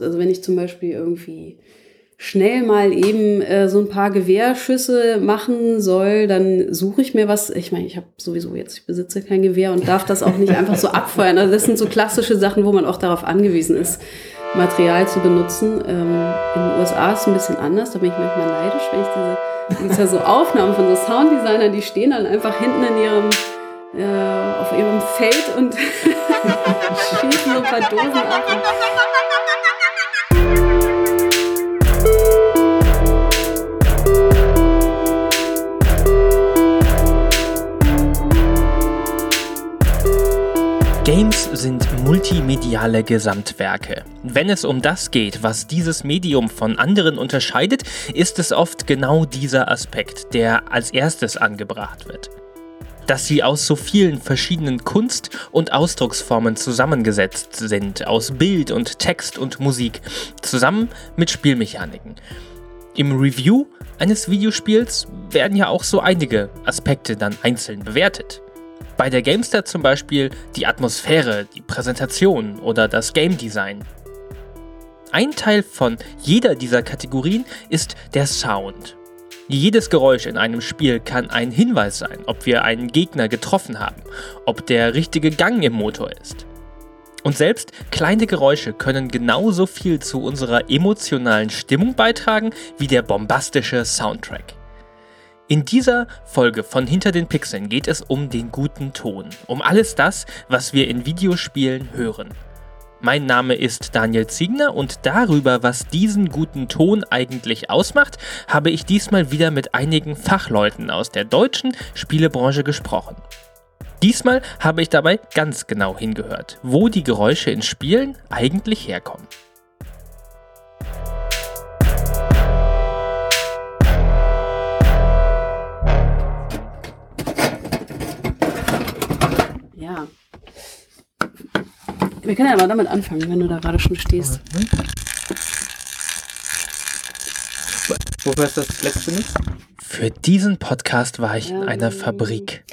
Also wenn ich zum Beispiel irgendwie schnell mal eben äh, so ein paar Gewehrschüsse machen soll, dann suche ich mir was. Ich meine, ich habe sowieso jetzt, ich besitze kein Gewehr und darf das auch nicht einfach so abfeuern. Also das sind so klassische Sachen, wo man auch darauf angewiesen ist, Material zu benutzen. Ähm, in den USA ist es ein bisschen anders, da bin ich manchmal neidisch, wenn ich diese, ja so Aufnahmen von so Sounddesignern, die stehen dann einfach hinten in ihrem äh, auf ihrem Feld und schießen so ein paar Dosen ab. Games sind multimediale Gesamtwerke. Wenn es um das geht, was dieses Medium von anderen unterscheidet, ist es oft genau dieser Aspekt, der als erstes angebracht wird. Dass sie aus so vielen verschiedenen Kunst- und Ausdrucksformen zusammengesetzt sind, aus Bild und Text und Musik, zusammen mit Spielmechaniken. Im Review eines Videospiels werden ja auch so einige Aspekte dann einzeln bewertet. Bei der GameStar zum Beispiel die Atmosphäre, die Präsentation oder das Game Design. Ein Teil von jeder dieser Kategorien ist der Sound. Jedes Geräusch in einem Spiel kann ein Hinweis sein, ob wir einen Gegner getroffen haben, ob der richtige Gang im Motor ist. Und selbst kleine Geräusche können genauso viel zu unserer emotionalen Stimmung beitragen wie der bombastische Soundtrack. In dieser Folge von Hinter den Pixeln geht es um den guten Ton, um alles das, was wir in Videospielen hören. Mein Name ist Daniel Ziegner und darüber, was diesen guten Ton eigentlich ausmacht, habe ich diesmal wieder mit einigen Fachleuten aus der deutschen Spielebranche gesprochen. Diesmal habe ich dabei ganz genau hingehört, wo die Geräusche in Spielen eigentlich herkommen. Wir können ja mal damit anfangen, wenn du da gerade schon stehst. Wofür ist das letzte nicht? Für diesen Podcast war ich in einer Fabrik.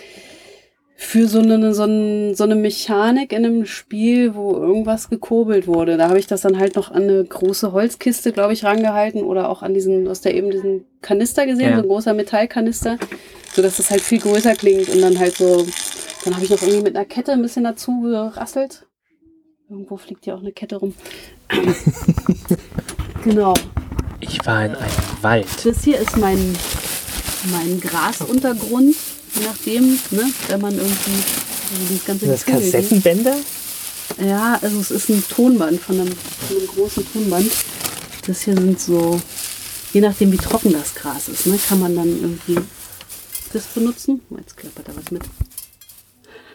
Für so eine, so, eine, so eine Mechanik in einem Spiel, wo irgendwas gekurbelt wurde. Da habe ich das dann halt noch an eine große Holzkiste, glaube ich, rangehalten oder auch an diesen, hast ja eben diesen Kanister gesehen, ja. so ein großer Metallkanister, sodass das halt viel größer klingt und dann halt so, dann habe ich noch irgendwie mit einer Kette ein bisschen dazu gerasselt. Irgendwo fliegt ja auch eine Kette rum. genau. Ich war in einem Wald. Das hier ist mein, mein Grasuntergrund, je nachdem, ne, wenn man irgendwie also das ganze das Kassettenbänder? Ja, also es ist ein Tonband von einem, von einem großen Tonband. Das hier sind so, je nachdem wie trocken das Gras ist, ne, kann man dann irgendwie das benutzen. Oh, jetzt klappert da was mit.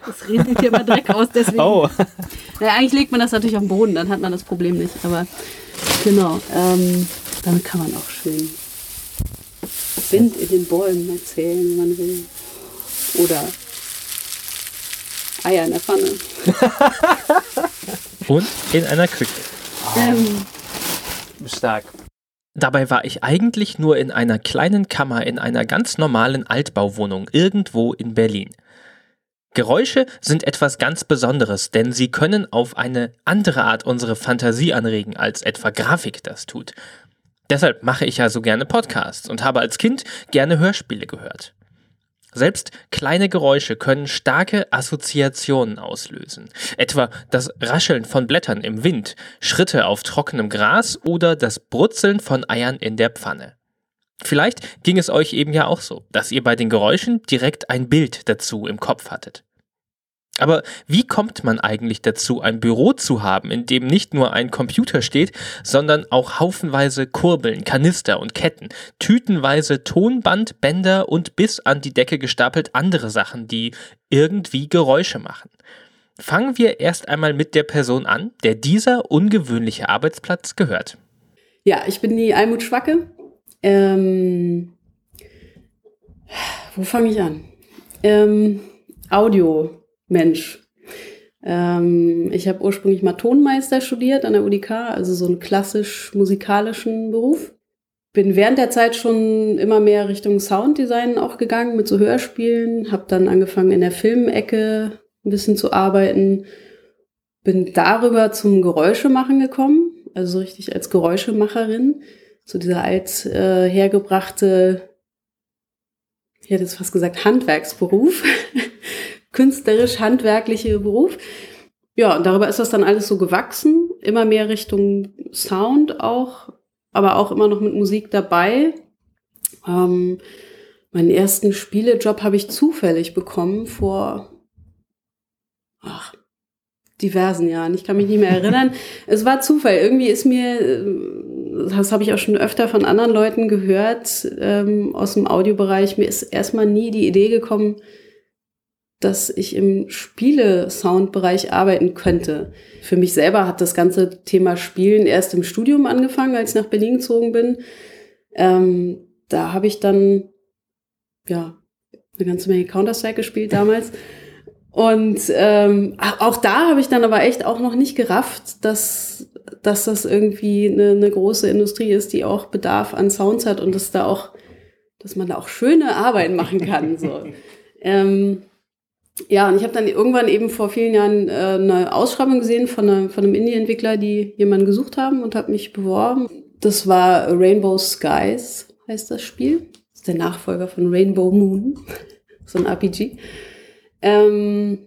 Das redet hier immer Dreck aus, deswegen. Oh. Ja, eigentlich legt man das natürlich auf den Boden, dann hat man das Problem nicht. Aber genau, ähm, damit kann man auch schön Wind in den Bäumen erzählen, wenn man will. Oder Eier in der Pfanne. Und in einer Küche. Ähm, Stark. Dabei war ich eigentlich nur in einer kleinen Kammer in einer ganz normalen Altbauwohnung irgendwo in Berlin. Geräusche sind etwas ganz Besonderes, denn sie können auf eine andere Art unsere Fantasie anregen, als etwa Grafik das tut. Deshalb mache ich ja so gerne Podcasts und habe als Kind gerne Hörspiele gehört. Selbst kleine Geräusche können starke Assoziationen auslösen, etwa das Rascheln von Blättern im Wind, Schritte auf trockenem Gras oder das Brutzeln von Eiern in der Pfanne. Vielleicht ging es euch eben ja auch so, dass ihr bei den Geräuschen direkt ein Bild dazu im Kopf hattet. Aber wie kommt man eigentlich dazu, ein Büro zu haben, in dem nicht nur ein Computer steht, sondern auch haufenweise Kurbeln, Kanister und Ketten, tütenweise Tonband, Bänder und bis an die Decke gestapelt andere Sachen, die irgendwie Geräusche machen? Fangen wir erst einmal mit der Person an, der dieser ungewöhnliche Arbeitsplatz gehört. Ja, ich bin die Almut Schwacke, ähm, wo fange ich an? Ähm, Audio, Mensch. Ähm, ich habe ursprünglich mal Tonmeister studiert an der UDK, also so einen klassisch musikalischen Beruf. Bin während der Zeit schon immer mehr Richtung Sounddesign auch gegangen mit so Hörspielen, habe dann angefangen in der Filmecke ein bisschen zu arbeiten, bin darüber zum Geräuschemachen gekommen also so richtig als Geräuschemacherin. So dieser alt äh, hergebrachte, ich hätte jetzt fast gesagt, Handwerksberuf, künstlerisch-handwerkliche Beruf. Ja, und darüber ist das dann alles so gewachsen, immer mehr Richtung Sound auch, aber auch immer noch mit Musik dabei. Ähm, meinen ersten Spielejob habe ich zufällig bekommen vor ach, diversen Jahren. Ich kann mich nicht mehr erinnern. es war Zufall. Irgendwie ist mir, äh, das habe ich auch schon öfter von anderen Leuten gehört ähm, aus dem Audiobereich, mir ist erstmal nie die Idee gekommen, dass ich im Spiele-Sound-Bereich arbeiten könnte. Für mich selber hat das ganze Thema Spielen erst im Studium angefangen, als ich nach Berlin gezogen bin. Ähm, da habe ich dann ja eine ganze Menge Counter-Strike gespielt damals. Und ähm, auch da habe ich dann aber echt auch noch nicht gerafft, dass, dass das irgendwie eine, eine große Industrie ist, die auch Bedarf an Sounds hat und dass da auch, dass man da auch schöne Arbeit machen kann. So. ähm, ja, und ich habe dann irgendwann eben vor vielen Jahren äh, eine Ausschreibung gesehen von, einer, von einem Indie-Entwickler, die jemanden gesucht haben und habe mich beworben. Das war Rainbow Skies, heißt das Spiel. Das ist der Nachfolger von Rainbow Moon, so ein RPG. Ähm,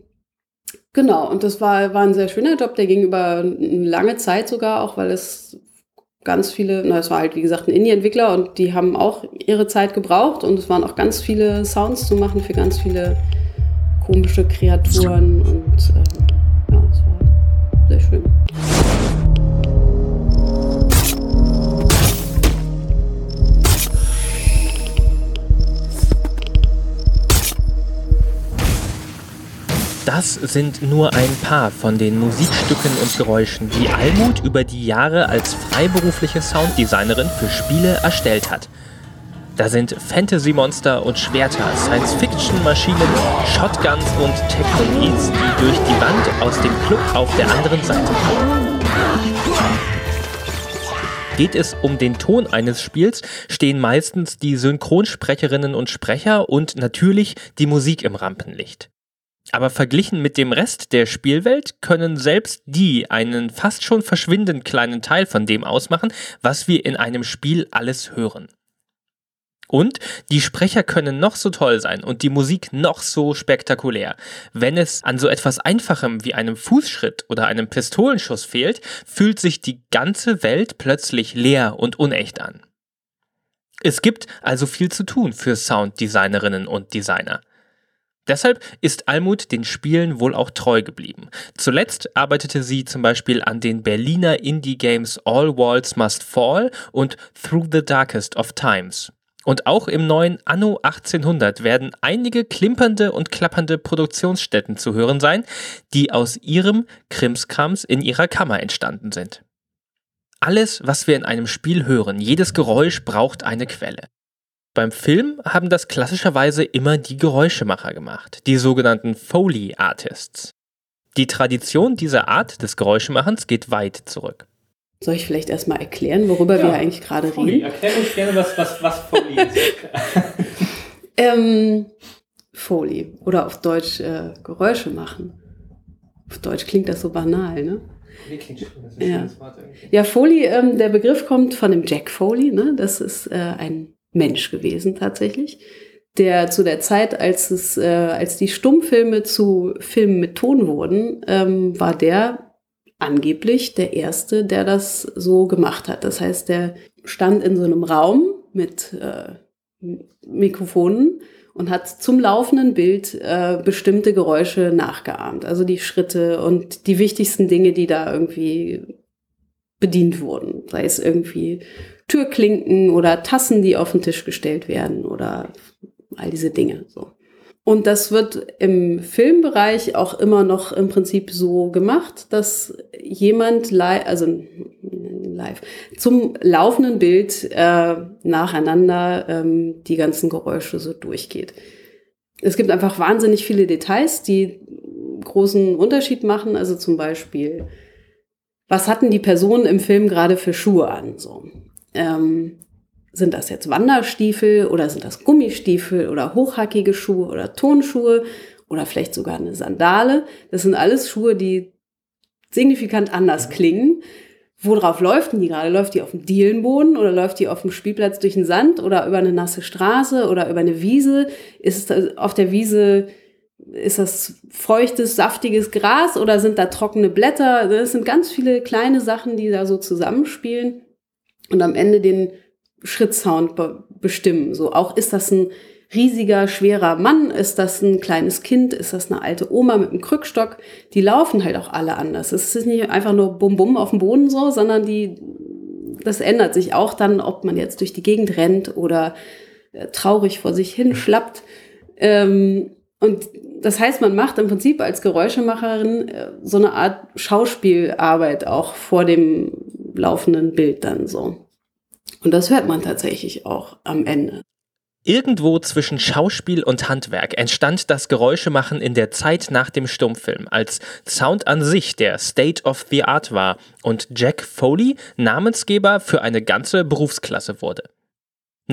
genau, und das war, war ein sehr schöner Job, der ging über eine lange Zeit sogar, auch weil es ganz viele, na, es war halt wie gesagt ein Indie-Entwickler und die haben auch ihre Zeit gebraucht und es waren auch ganz viele Sounds zu machen für ganz viele komische Kreaturen und ähm, Das sind nur ein paar von den Musikstücken und Geräuschen, die Almut über die Jahre als freiberufliche Sounddesignerin für Spiele erstellt hat. Da sind Fantasy-Monster und Schwerter, Science-Fiction-Maschinen, Shotguns und Techno-Beats, die durch die Wand aus dem Club auf der anderen Seite kommen. Geht es um den Ton eines Spiels, stehen meistens die Synchronsprecherinnen und Sprecher und natürlich die Musik im Rampenlicht. Aber verglichen mit dem Rest der Spielwelt können selbst die einen fast schon verschwindend kleinen Teil von dem ausmachen, was wir in einem Spiel alles hören. Und die Sprecher können noch so toll sein und die Musik noch so spektakulär. Wenn es an so etwas Einfachem wie einem Fußschritt oder einem Pistolenschuss fehlt, fühlt sich die ganze Welt plötzlich leer und unecht an. Es gibt also viel zu tun für Sounddesignerinnen und Designer. Deshalb ist Almut den Spielen wohl auch treu geblieben. Zuletzt arbeitete sie zum Beispiel an den Berliner Indie-Games All Walls Must Fall und Through the Darkest of Times. Und auch im neuen Anno 1800 werden einige klimpernde und klappernde Produktionsstätten zu hören sein, die aus ihrem Krimskrams in ihrer Kammer entstanden sind. Alles, was wir in einem Spiel hören, jedes Geräusch braucht eine Quelle. Beim Film haben das klassischerweise immer die Geräuschemacher gemacht, die sogenannten Foley Artists. Die Tradition dieser Art des Geräuschemachens geht weit zurück. Soll ich vielleicht erstmal erklären, worüber ja, wir eigentlich gerade reden? Erklär uns gerne, was, was, was Foley ist. ähm, Foley oder auf Deutsch äh, Geräusche machen. Auf Deutsch klingt das so banal, ne? Nee, klingt schön, das ist ein ja. Wort Ja, Foley, ähm, der Begriff kommt von dem Jack Foley, ne? Das ist äh, ein Mensch gewesen tatsächlich, der zu der Zeit, als es, äh, als die Stummfilme zu Filmen mit Ton wurden, ähm, war der angeblich der erste, der das so gemacht hat. Das heißt, der stand in so einem Raum mit äh, Mikrofonen und hat zum laufenden Bild äh, bestimmte Geräusche nachgeahmt. Also die Schritte und die wichtigsten Dinge, die da irgendwie bedient wurden. Sei es irgendwie Türklinken oder Tassen, die auf den Tisch gestellt werden oder all diese Dinge. So. Und das wird im Filmbereich auch immer noch im Prinzip so gemacht, dass jemand live, also live, zum laufenden Bild äh, nacheinander ähm, die ganzen Geräusche so durchgeht. Es gibt einfach wahnsinnig viele Details, die großen Unterschied machen. Also zum Beispiel, was hatten die Personen im Film gerade für Schuhe an? So. Ähm, sind das jetzt Wanderstiefel oder sind das Gummistiefel oder hochhackige Schuhe oder Tonschuhe oder vielleicht sogar eine Sandale? Das sind alles Schuhe, die signifikant anders klingen worauf läuft denn die gerade? Läuft die auf dem Dielenboden oder läuft die auf dem Spielplatz durch den Sand oder über eine nasse Straße oder über eine Wiese? Ist es auf der Wiese, ist das feuchtes, saftiges Gras oder sind da trockene Blätter? Das sind ganz viele kleine Sachen, die da so zusammenspielen und am Ende den Schrittsound be bestimmen. So auch ist das ein riesiger, schwerer Mann? Ist das ein kleines Kind? Ist das eine alte Oma mit einem Krückstock? Die laufen halt auch alle anders. Es ist nicht einfach nur Bum Bum auf dem Boden so, sondern die, das ändert sich auch dann, ob man jetzt durch die Gegend rennt oder äh, traurig vor sich hin schlappt. Ähm, und das heißt, man macht im Prinzip als Geräuschemacherin äh, so eine Art Schauspielarbeit auch vor dem laufenden Bild dann so. Und das hört man tatsächlich auch am Ende. Irgendwo zwischen Schauspiel und Handwerk entstand das Geräuschemachen in der Zeit nach dem Stummfilm, als Sound an sich der State of the Art war und Jack Foley Namensgeber für eine ganze Berufsklasse wurde.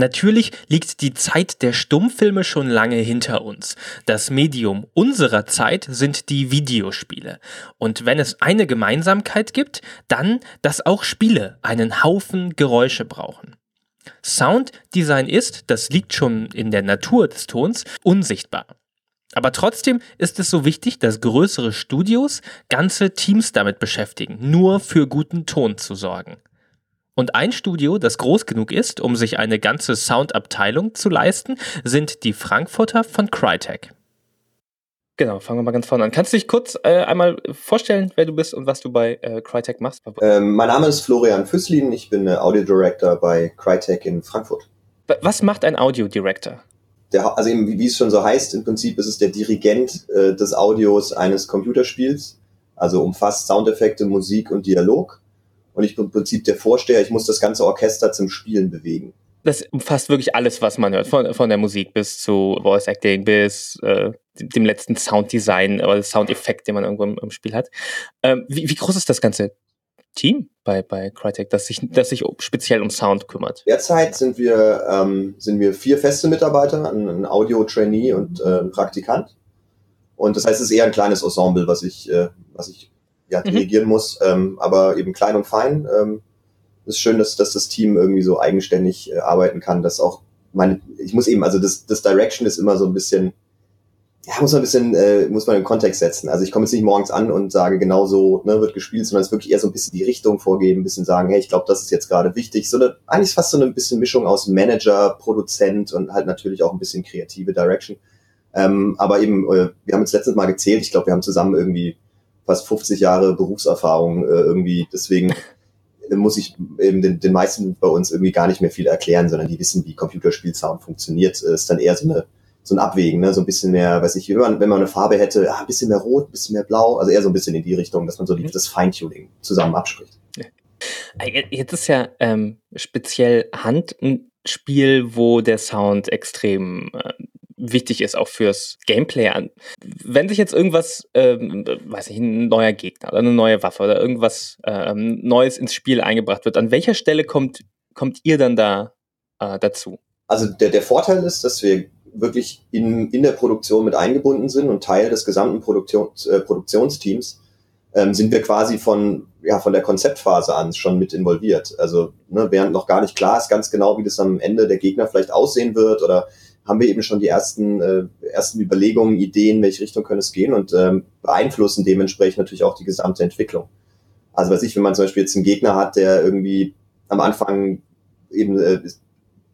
Natürlich liegt die Zeit der Stummfilme schon lange hinter uns. Das Medium unserer Zeit sind die Videospiele. Und wenn es eine Gemeinsamkeit gibt, dann, dass auch Spiele einen Haufen Geräusche brauchen. Sounddesign ist, das liegt schon in der Natur des Tons, unsichtbar. Aber trotzdem ist es so wichtig, dass größere Studios ganze Teams damit beschäftigen, nur für guten Ton zu sorgen. Und ein Studio, das groß genug ist, um sich eine ganze Soundabteilung zu leisten, sind die Frankfurter von Crytek. Genau, fangen wir mal ganz vorne an. Kannst du dich kurz äh, einmal vorstellen, wer du bist und was du bei äh, Crytek machst? Ähm, mein Name ist Florian Füsslin, ich bin äh, Audio Director bei Crytek in Frankfurt. Was macht ein Audio Director? Der, also eben, wie es schon so heißt, im Prinzip ist es der Dirigent äh, des Audios eines Computerspiels, also umfasst Soundeffekte, Musik und Dialog. Und ich bin im Prinzip der Vorsteher, ich muss das ganze Orchester zum Spielen bewegen das umfasst wirklich alles, was man hört, von, von der Musik bis zu Voice Acting, bis äh, dem letzten Sounddesign oder Soundeffekt, den man irgendwo im, im Spiel hat. Ähm, wie, wie groß ist das ganze Team bei, bei Crytek, das sich, das sich speziell um Sound kümmert? Derzeit sind wir, ähm, sind wir vier feste Mitarbeiter, ein, ein Audio-Trainee und äh, ein Praktikant. Und das heißt, es ist eher ein kleines Ensemble, was ich, äh, was ich ja, mhm. dirigieren mhm. muss, ähm, aber eben klein und fein. Ähm, ist schön, dass, dass das Team irgendwie so eigenständig äh, arbeiten kann, dass auch meine, ich muss eben, also das, das Direction ist immer so ein bisschen, ja, muss man ein bisschen, äh, muss man im Kontext setzen. Also ich komme jetzt nicht morgens an und sage, genau so ne, wird gespielt, sondern es ist wirklich eher so ein bisschen die Richtung vorgeben, ein bisschen sagen, hey, ich glaube, das ist jetzt gerade wichtig. So eine, eigentlich fast so eine bisschen Mischung aus Manager, Produzent und halt natürlich auch ein bisschen kreative Direction. Ähm, aber eben, äh, wir haben jetzt letztes Mal gezählt, ich glaube, wir haben zusammen irgendwie fast 50 Jahre Berufserfahrung äh, irgendwie, deswegen muss ich eben den, den meisten bei uns irgendwie gar nicht mehr viel erklären, sondern die wissen, wie Computerspielsound funktioniert. Es ist dann eher so eine so ein Abwägen, ne? so ein bisschen mehr, weiß ich, wenn man, wenn man eine Farbe hätte, ja, ein bisschen mehr rot, ein bisschen mehr blau, also eher so ein bisschen in die Richtung, dass man so mhm. das Feintuning zusammen abspricht. Äh, jetzt ist ja ähm, speziell Hand ein Spiel, wo der Sound extrem äh, wichtig ist, auch fürs Gameplay an. Wenn sich jetzt irgendwas, ähm, weiß ich, ein neuer Gegner oder eine neue Waffe oder irgendwas ähm, Neues ins Spiel eingebracht wird, an welcher Stelle kommt, kommt ihr dann da äh, dazu? Also der, der Vorteil ist, dass wir wirklich in, in der Produktion mit eingebunden sind und Teil des gesamten Produktions, äh, Produktionsteams, ähm, sind wir quasi von, ja, von der Konzeptphase an schon mit involviert. Also ne, während noch gar nicht klar ist ganz genau, wie das am Ende der Gegner vielleicht aussehen wird oder haben wir eben schon die ersten, äh, ersten Überlegungen, Ideen, in welche Richtung können es gehen und ähm, beeinflussen dementsprechend natürlich auch die gesamte Entwicklung. Also weiß ich, wenn man zum Beispiel jetzt einen Gegner hat, der irgendwie am Anfang eben äh,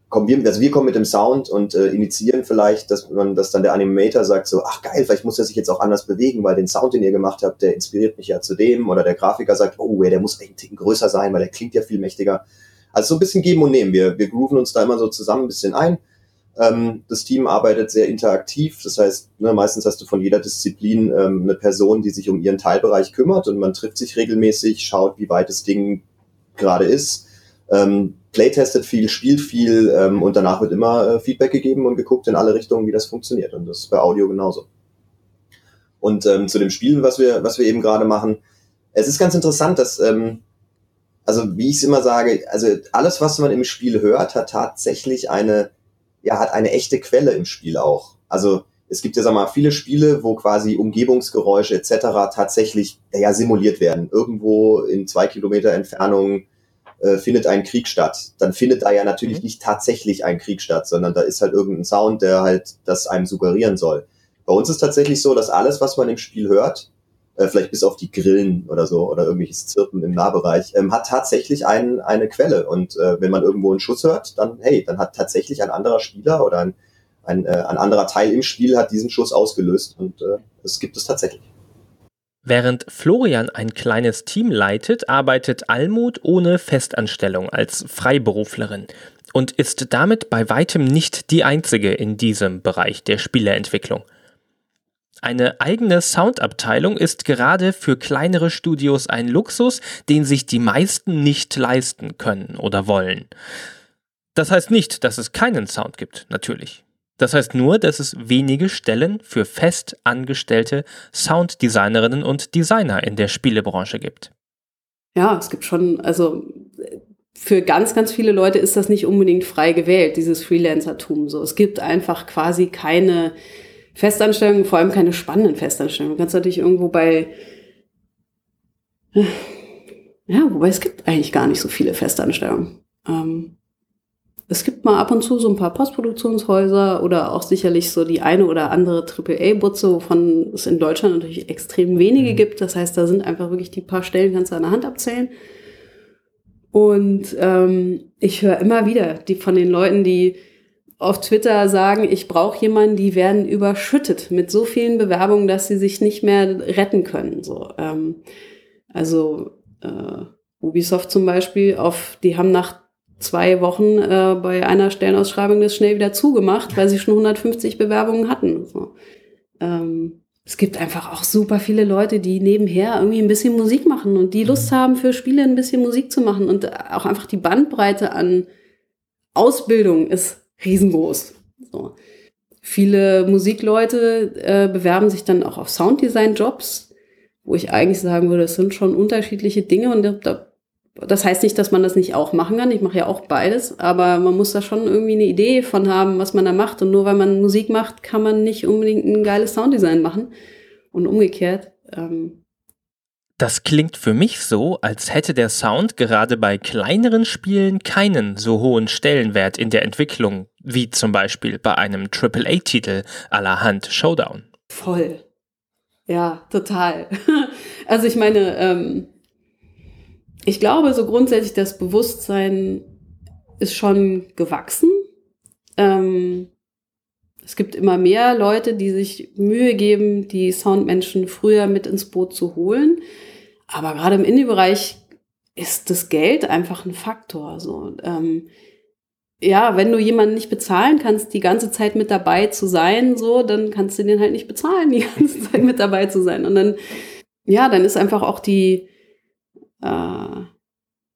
kommen wir, also wir kommen mit dem Sound und äh, initiieren vielleicht, dass man, dass dann der Animator sagt so, ach geil, vielleicht muss er sich jetzt auch anders bewegen, weil den Sound, den ihr gemacht habt, der inspiriert mich ja zu dem. Oder der Grafiker sagt, oh, der muss echt ein Ticken größer sein, weil der klingt ja viel mächtiger. Also so ein bisschen geben und nehmen. Wir, wir grooven uns da immer so zusammen ein bisschen ein ähm, das Team arbeitet sehr interaktiv. Das heißt, ne, meistens hast du von jeder Disziplin ähm, eine Person, die sich um ihren Teilbereich kümmert und man trifft sich regelmäßig, schaut, wie weit das Ding gerade ist. Ähm, playtestet viel, spielt viel ähm, und danach wird immer äh, Feedback gegeben und geguckt in alle Richtungen, wie das funktioniert. Und das ist bei Audio genauso. Und ähm, zu dem Spiel, was wir, was wir eben gerade machen, es ist ganz interessant, dass, ähm, also wie ich es immer sage, also alles, was man im Spiel hört, hat tatsächlich eine ja, hat eine echte Quelle im Spiel auch. Also es gibt ja sag mal viele Spiele, wo quasi Umgebungsgeräusche etc. tatsächlich ja, simuliert werden. Irgendwo in zwei Kilometer Entfernung äh, findet ein Krieg statt. Dann findet da ja natürlich mhm. nicht tatsächlich ein Krieg statt, sondern da ist halt irgendein Sound, der halt das einem suggerieren soll. Bei uns ist tatsächlich so, dass alles, was man im Spiel hört, äh, vielleicht bis auf die Grillen oder so oder irgendwelches Zirpen im Nahbereich, ähm, hat tatsächlich ein, eine Quelle. Und äh, wenn man irgendwo einen Schuss hört, dann hey, dann hat tatsächlich ein anderer Spieler oder ein ein, äh, ein anderer Teil im Spiel hat diesen Schuss ausgelöst und äh, das gibt es tatsächlich. Während Florian ein kleines Team leitet, arbeitet Almut ohne Festanstellung als Freiberuflerin und ist damit bei weitem nicht die einzige in diesem Bereich der Spieleentwicklung. Eine eigene Soundabteilung ist gerade für kleinere Studios ein Luxus, den sich die meisten nicht leisten können oder wollen. Das heißt nicht, dass es keinen Sound gibt, natürlich. Das heißt nur, dass es wenige Stellen für fest angestellte Sounddesignerinnen und Designer in der Spielebranche gibt. Ja, es gibt schon, also für ganz, ganz viele Leute ist das nicht unbedingt frei gewählt, dieses Freelancertum. So, es gibt einfach quasi keine Festanstellungen, vor allem keine spannenden Festanstellungen. Du kannst natürlich irgendwo bei, ja, wobei es gibt eigentlich gar nicht so viele Festanstellungen. Ähm, es gibt mal ab und zu so ein paar Postproduktionshäuser oder auch sicherlich so die eine oder andere AAA-Butze, wovon es in Deutschland natürlich extrem wenige mhm. gibt. Das heißt, da sind einfach wirklich die paar Stellen, kannst du an der Hand abzählen. Und ähm, ich höre immer wieder die von den Leuten, die auf Twitter sagen, ich brauche jemanden, die werden überschüttet mit so vielen Bewerbungen, dass sie sich nicht mehr retten können. So, ähm, also äh, Ubisoft zum Beispiel, auf, die haben nach zwei Wochen äh, bei einer Stellenausschreibung das schnell wieder zugemacht, weil sie schon 150 Bewerbungen hatten. So. Ähm, es gibt einfach auch super viele Leute, die nebenher irgendwie ein bisschen Musik machen und die Lust mhm. haben, für Spiele ein bisschen Musik zu machen. Und auch einfach die Bandbreite an Ausbildung ist riesengroß. So. Viele Musikleute äh, bewerben sich dann auch auf Sounddesign-Jobs, wo ich eigentlich sagen würde, es sind schon unterschiedliche Dinge und da das heißt nicht, dass man das nicht auch machen kann. Ich mache ja auch beides, aber man muss da schon irgendwie eine Idee von haben, was man da macht. Und nur weil man Musik macht, kann man nicht unbedingt ein geiles Sounddesign machen. Und umgekehrt. Ähm das klingt für mich so, als hätte der Sound gerade bei kleineren Spielen keinen so hohen Stellenwert in der Entwicklung, wie zum Beispiel bei einem AAA-Titel à la Hand Showdown. Voll. Ja, total. also ich meine, ähm, ich glaube, so grundsätzlich das Bewusstsein ist schon gewachsen. Ähm, es gibt immer mehr Leute, die sich Mühe geben, die Soundmenschen früher mit ins Boot zu holen. Aber gerade im Indie-Bereich ist das Geld einfach ein Faktor. So, ähm, ja, wenn du jemanden nicht bezahlen kannst, die ganze Zeit mit dabei zu sein, so, dann kannst du den halt nicht bezahlen, die ganze Zeit mit dabei zu sein. Und dann, ja, dann ist einfach auch die, äh,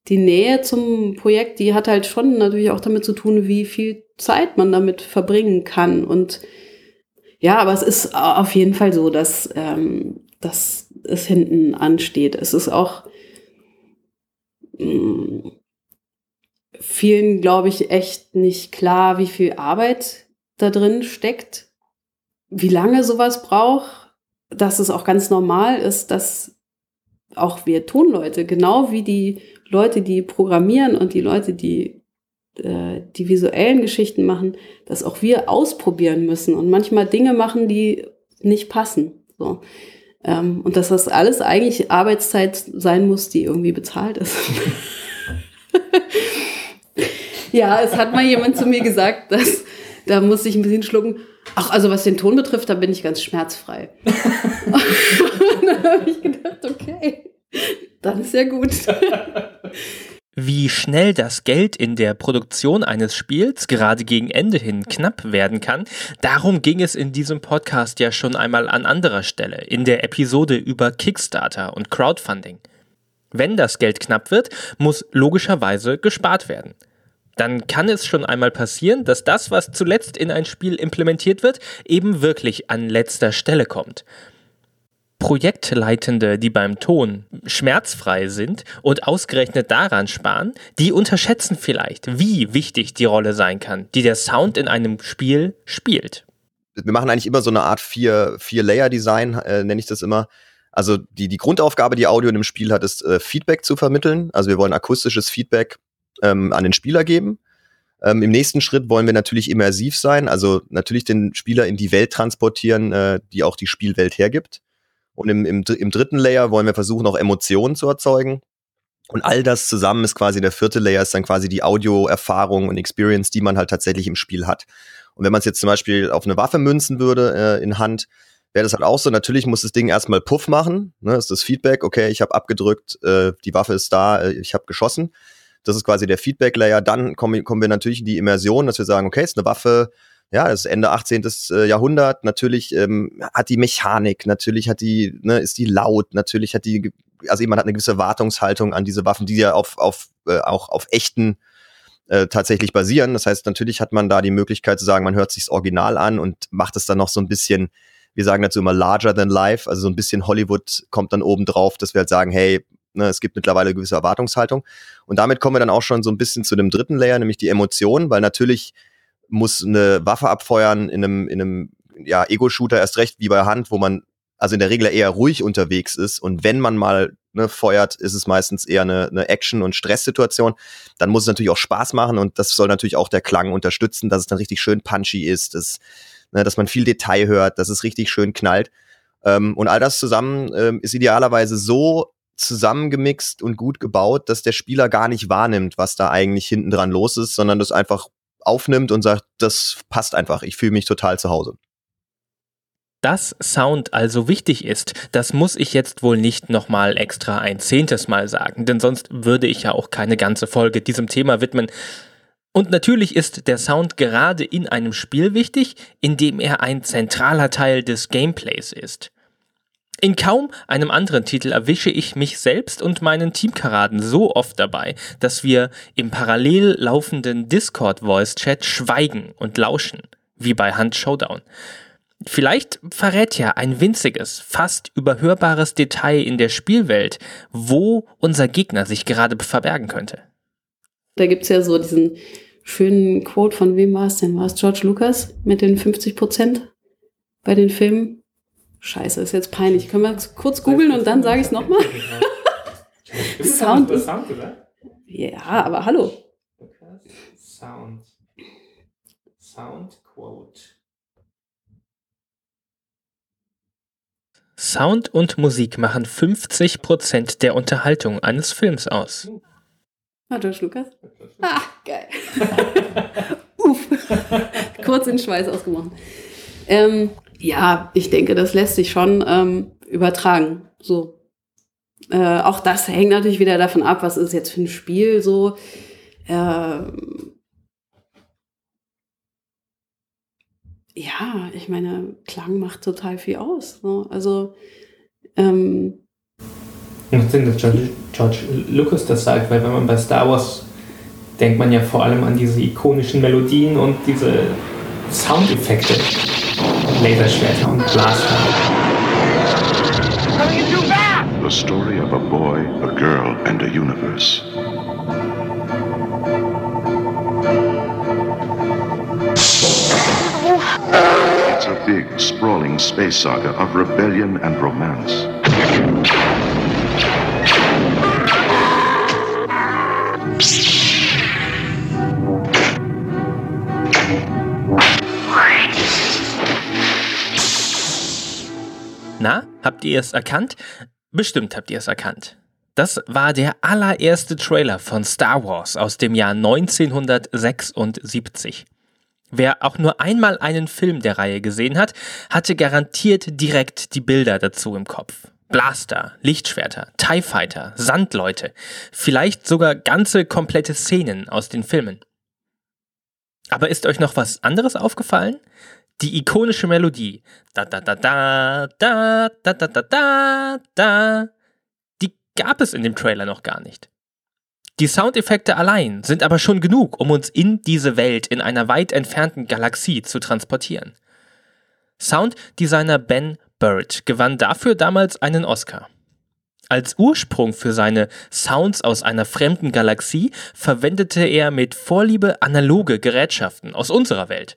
die Nähe zum Projekt, die hat halt schon natürlich auch damit zu tun, wie viel Zeit man damit verbringen kann. Und ja, aber es ist auf jeden Fall so, dass, ähm, dass es hinten ansteht. Es ist auch mh, mm, vielen, glaube ich, echt nicht klar, wie viel Arbeit da drin steckt, wie lange sowas braucht, dass es auch ganz normal ist, dass auch wir Tonleute, genau wie die Leute, die programmieren und die Leute, die äh, die visuellen Geschichten machen, dass auch wir ausprobieren müssen und manchmal Dinge machen, die nicht passen. So. Ähm, und dass das alles eigentlich Arbeitszeit sein muss, die irgendwie bezahlt ist. ja, es hat mal jemand zu mir gesagt, dass da muss ich ein bisschen schlucken. Ach, also was den Ton betrifft, da bin ich ganz schmerzfrei. und dann habe ich gedacht, okay, dann ist ja gut. Wie schnell das Geld in der Produktion eines Spiels gerade gegen Ende hin knapp werden kann, darum ging es in diesem Podcast ja schon einmal an anderer Stelle, in der Episode über Kickstarter und Crowdfunding. Wenn das Geld knapp wird, muss logischerweise gespart werden. Dann kann es schon einmal passieren, dass das, was zuletzt in ein Spiel implementiert wird, eben wirklich an letzter Stelle kommt. Projektleitende, die beim Ton schmerzfrei sind und ausgerechnet daran sparen, die unterschätzen vielleicht, wie wichtig die Rolle sein kann, die der Sound in einem Spiel spielt. wir machen eigentlich immer so eine Art vier, vier Layer-Design, äh, nenne ich das immer. Also die, die Grundaufgabe, die Audio in dem Spiel hat, ist äh, Feedback zu vermitteln. Also wir wollen akustisches Feedback ähm, an den Spieler geben. Ähm, Im nächsten Schritt wollen wir natürlich immersiv sein, also natürlich den Spieler in die Welt transportieren, äh, die auch die Spielwelt hergibt. Und im, im, im dritten Layer wollen wir versuchen, auch Emotionen zu erzeugen. Und all das zusammen ist quasi der vierte Layer, ist dann quasi die Audio-Erfahrung und Experience, die man halt tatsächlich im Spiel hat. Und wenn man es jetzt zum Beispiel auf eine Waffe münzen würde äh, in Hand, wäre das halt auch so. Natürlich muss das Ding erstmal Puff machen. Ne, ist das Feedback, okay, ich habe abgedrückt, äh, die Waffe ist da, äh, ich habe geschossen. Das ist quasi der Feedback-Layer. Dann kommen, kommen wir natürlich in die Immersion, dass wir sagen, okay, ist eine Waffe, ja, das ist Ende 18. Äh, Jahrhundert. Natürlich ähm, hat die Mechanik, natürlich hat die, ne, ist die laut, natürlich hat die, also jemand hat eine gewisse Wartungshaltung an diese Waffen, die ja auf, auf äh, auch auf echten äh, tatsächlich basieren. Das heißt, natürlich hat man da die Möglichkeit zu sagen, man hört sich das Original an und macht es dann noch so ein bisschen, wir sagen dazu immer larger than life, also so ein bisschen Hollywood kommt dann oben drauf, dass wir halt sagen, hey, ne, es gibt mittlerweile eine gewisse Erwartungshaltung. Und damit kommen wir dann auch schon so ein bisschen zu dem dritten Layer, nämlich die Emotionen, weil natürlich muss eine Waffe abfeuern in einem, in einem ja, Ego-Shooter erst recht wie bei Hand, wo man also in der Regel eher ruhig unterwegs ist und wenn man mal ne, feuert, ist es meistens eher eine, eine Action- und Stresssituation. Dann muss es natürlich auch Spaß machen und das soll natürlich auch der Klang unterstützen, dass es dann richtig schön punchy ist, dass, ne, dass man viel Detail hört, dass es richtig schön knallt. Ähm, und all das zusammen ähm, ist idealerweise so zusammengemixt und gut gebaut, dass der Spieler gar nicht wahrnimmt, was da eigentlich hinten dran los ist, sondern das einfach aufnimmt und sagt, das passt einfach, ich fühle mich total zu Hause. Dass Sound also wichtig ist, das muss ich jetzt wohl nicht nochmal extra ein zehntes Mal sagen, denn sonst würde ich ja auch keine ganze Folge diesem Thema widmen. Und natürlich ist der Sound gerade in einem Spiel wichtig, indem er ein zentraler Teil des Gameplays ist. In kaum einem anderen Titel erwische ich mich selbst und meinen Teamkaraden so oft dabei, dass wir im parallel laufenden Discord Voice Chat schweigen und lauschen, wie bei Hunt Showdown. Vielleicht verrät ja ein winziges, fast überhörbares Detail in der Spielwelt, wo unser Gegner sich gerade verbergen könnte. Da gibt es ja so diesen schönen Quote, von wem war es denn? War es George Lucas mit den 50 Prozent bei den Filmen? Scheiße, ist jetzt peinlich. Können wir kurz googeln und dann sage ich es nochmal? Sound ist. Ja, aber hallo. Sound. Sound Quote. Sound und Musik machen 50% der Unterhaltung eines Films aus. Ah, George Lucas? Ah, geil. Uff. Kurz in Schweiß ausgebrochen. Ähm, ja, ich denke, das lässt sich schon ähm, übertragen. So. Äh, auch das hängt natürlich wieder davon ab, was ist jetzt für ein Spiel so. Äh, ja, ich meine, Klang macht total viel aus. Ne? Also, ähm, denke, dass George, George Lucas das sagt, weil wenn man bei Star Wars denkt man ja vor allem an diese ikonischen Melodien und diese Soundeffekte. Laserschwerter und Blaster. The story of a boy, a girl and a universe. It's a big, sprawling space saga of rebellion and romance. Habt ihr es erkannt? Bestimmt habt ihr es erkannt. Das war der allererste Trailer von Star Wars aus dem Jahr 1976. Wer auch nur einmal einen Film der Reihe gesehen hat, hatte garantiert direkt die Bilder dazu im Kopf. Blaster, Lichtschwerter, TIE Fighter, Sandleute, vielleicht sogar ganze komplette Szenen aus den Filmen. Aber ist euch noch was anderes aufgefallen? Die ikonische Melodie, da da da da da da da da da da, die gab es in dem Trailer noch gar nicht. Die Soundeffekte allein sind aber schon genug, um uns in diese Welt in einer weit entfernten Galaxie zu transportieren. Sounddesigner Ben Bird gewann dafür damals einen Oscar. Als Ursprung für seine Sounds aus einer fremden Galaxie verwendete er mit Vorliebe analoge Gerätschaften aus unserer Welt.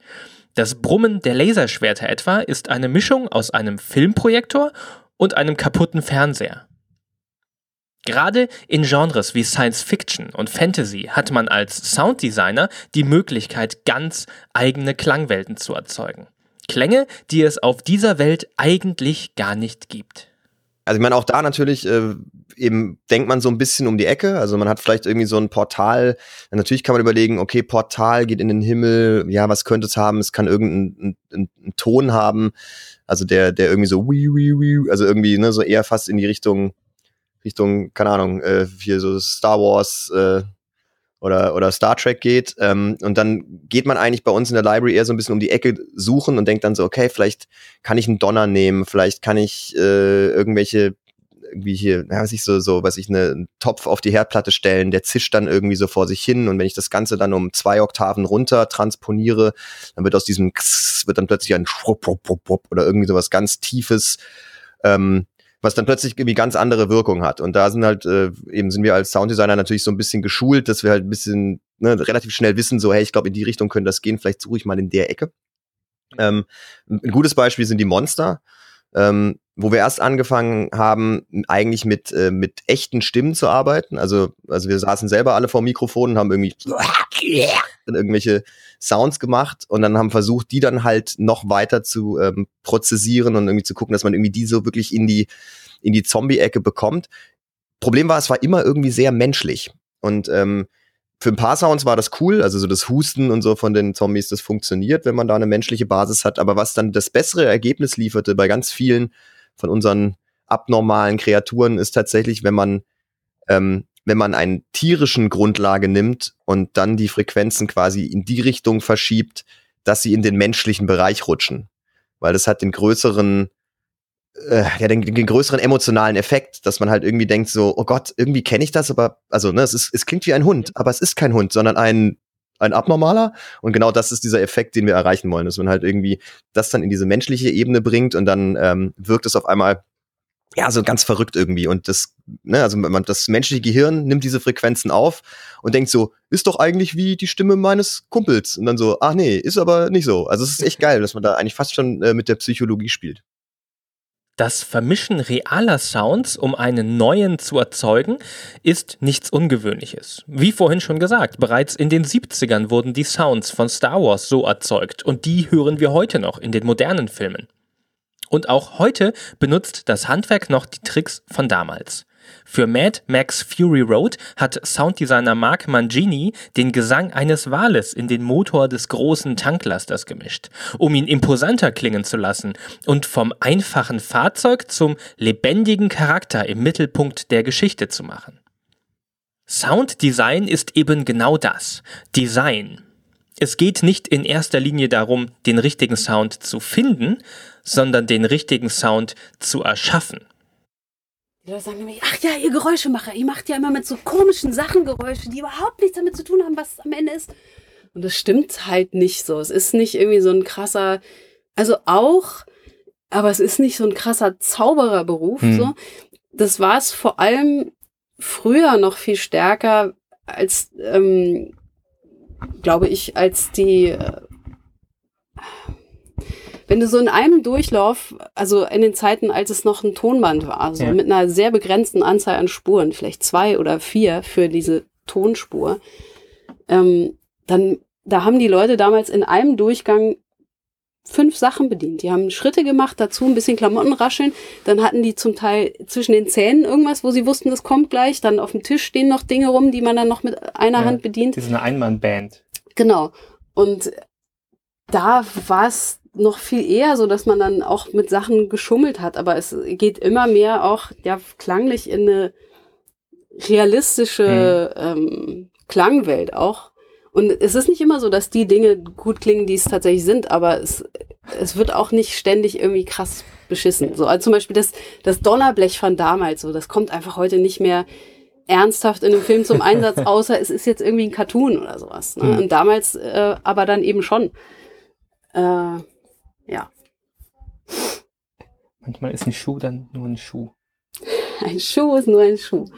Das Brummen der Laserschwerter etwa ist eine Mischung aus einem Filmprojektor und einem kaputten Fernseher. Gerade in Genres wie Science Fiction und Fantasy hat man als Sounddesigner die Möglichkeit, ganz eigene Klangwelten zu erzeugen. Klänge, die es auf dieser Welt eigentlich gar nicht gibt. Also ich meine, auch da natürlich äh, eben denkt man so ein bisschen um die Ecke. Also man hat vielleicht irgendwie so ein Portal. Natürlich kann man überlegen, okay, Portal geht in den Himmel. Ja, was könnte es haben? Es kann irgendeinen einen, einen Ton haben. Also der, der irgendwie so, wii, wii, wii, also irgendwie, ne, so eher fast in die Richtung Richtung, keine Ahnung, äh, hier so Star Wars äh, oder, oder Star Trek geht. Ähm, und dann geht man eigentlich bei uns in der Library eher so ein bisschen um die Ecke suchen und denkt dann so, okay, vielleicht kann ich einen Donner nehmen, vielleicht kann ich äh, irgendwelche irgendwie hier, ja, was ich so, so, was ich ne, einen Topf auf die Herdplatte stellen, der zischt dann irgendwie so vor sich hin und wenn ich das Ganze dann um zwei Oktaven runter transponiere, dann wird aus diesem wird dann plötzlich ein oder irgendwie sowas ganz Tiefes ähm, was dann plötzlich irgendwie ganz andere Wirkung hat. Und da sind halt, äh, eben sind wir als Sounddesigner natürlich so ein bisschen geschult, dass wir halt ein bisschen ne, relativ schnell wissen, so, hey, ich glaube, in die Richtung könnte das gehen, vielleicht suche ich mal in der Ecke. Ähm, ein gutes Beispiel sind die Monster, ähm, wo wir erst angefangen haben, eigentlich mit, äh, mit echten Stimmen zu arbeiten. Also, also wir saßen selber alle vor Mikrofonen, haben irgendwie irgendwelche Sounds gemacht und dann haben versucht, die dann halt noch weiter zu ähm, prozessieren und irgendwie zu gucken, dass man irgendwie die so wirklich in die, in die Zombie-Ecke bekommt. Problem war, es war immer irgendwie sehr menschlich. Und ähm, für ein paar Sounds war das cool, also so das Husten und so von den Zombies, das funktioniert, wenn man da eine menschliche Basis hat. Aber was dann das bessere Ergebnis lieferte bei ganz vielen von unseren abnormalen Kreaturen, ist tatsächlich, wenn man ähm, wenn man einen tierischen Grundlage nimmt und dann die Frequenzen quasi in die Richtung verschiebt, dass sie in den menschlichen Bereich rutschen. Weil das hat den größeren, äh, ja, den, den größeren emotionalen Effekt, dass man halt irgendwie denkt so, oh Gott, irgendwie kenne ich das, aber, also, ne, es ist, es klingt wie ein Hund, aber es ist kein Hund, sondern ein, ein abnormaler. Und genau das ist dieser Effekt, den wir erreichen wollen, dass man halt irgendwie das dann in diese menschliche Ebene bringt und dann ähm, wirkt es auf einmal ja, so ganz verrückt irgendwie. Und das, ne, also man, das menschliche Gehirn nimmt diese Frequenzen auf und denkt so, ist doch eigentlich wie die Stimme meines Kumpels. Und dann so, ach nee, ist aber nicht so. Also es ist echt geil, dass man da eigentlich fast schon äh, mit der Psychologie spielt. Das Vermischen realer Sounds, um einen neuen zu erzeugen, ist nichts Ungewöhnliches. Wie vorhin schon gesagt, bereits in den 70ern wurden die Sounds von Star Wars so erzeugt und die hören wir heute noch in den modernen Filmen. Und auch heute benutzt das Handwerk noch die Tricks von damals. Für Mad Max Fury Road hat Sounddesigner Mark Mangini den Gesang eines Wales in den Motor des großen Tanklasters gemischt, um ihn imposanter klingen zu lassen und vom einfachen Fahrzeug zum lebendigen Charakter im Mittelpunkt der Geschichte zu machen. Sounddesign ist eben genau das. Design. Es geht nicht in erster Linie darum, den richtigen Sound zu finden, sondern den richtigen Sound zu erschaffen. Die Leute sagen nämlich, ach ja, ihr Geräuschemacher, ihr macht ja immer mit so komischen Sachen Geräusche, die überhaupt nichts damit zu tun haben, was am Ende ist. Und das stimmt halt nicht so. Es ist nicht irgendwie so ein krasser, also auch, aber es ist nicht so ein krasser Zaubererberuf. Hm. So. Das war es vor allem früher noch viel stärker als, ähm, glaube ich, als die äh, wenn du so in einem Durchlauf, also in den Zeiten, als es noch ein Tonband war, so ja. mit einer sehr begrenzten Anzahl an Spuren, vielleicht zwei oder vier für diese Tonspur, ähm, dann, da haben die Leute damals in einem Durchgang fünf Sachen bedient. Die haben Schritte gemacht, dazu ein bisschen Klamotten rascheln. Dann hatten die zum Teil zwischen den Zähnen irgendwas, wo sie wussten, das kommt gleich. Dann auf dem Tisch stehen noch Dinge rum, die man dann noch mit einer ja, Hand bedient. Das ist eine Einmannband. Genau. Und da war es noch viel eher so, dass man dann auch mit Sachen geschummelt hat, aber es geht immer mehr auch ja klanglich in eine realistische mhm. ähm, Klangwelt auch. Und es ist nicht immer so, dass die Dinge gut klingen, die es tatsächlich sind, aber es, es wird auch nicht ständig irgendwie krass beschissen. So, also zum Beispiel das, das Donnerblech von damals, so, das kommt einfach heute nicht mehr ernsthaft in einem Film zum Einsatz, außer es ist jetzt irgendwie ein Cartoon oder sowas. Ne? Mhm. Und damals äh, aber dann eben schon. Äh, ja. Manchmal ist ein Schuh dann nur ein Schuh. Ein Schuh ist nur ein Schuh.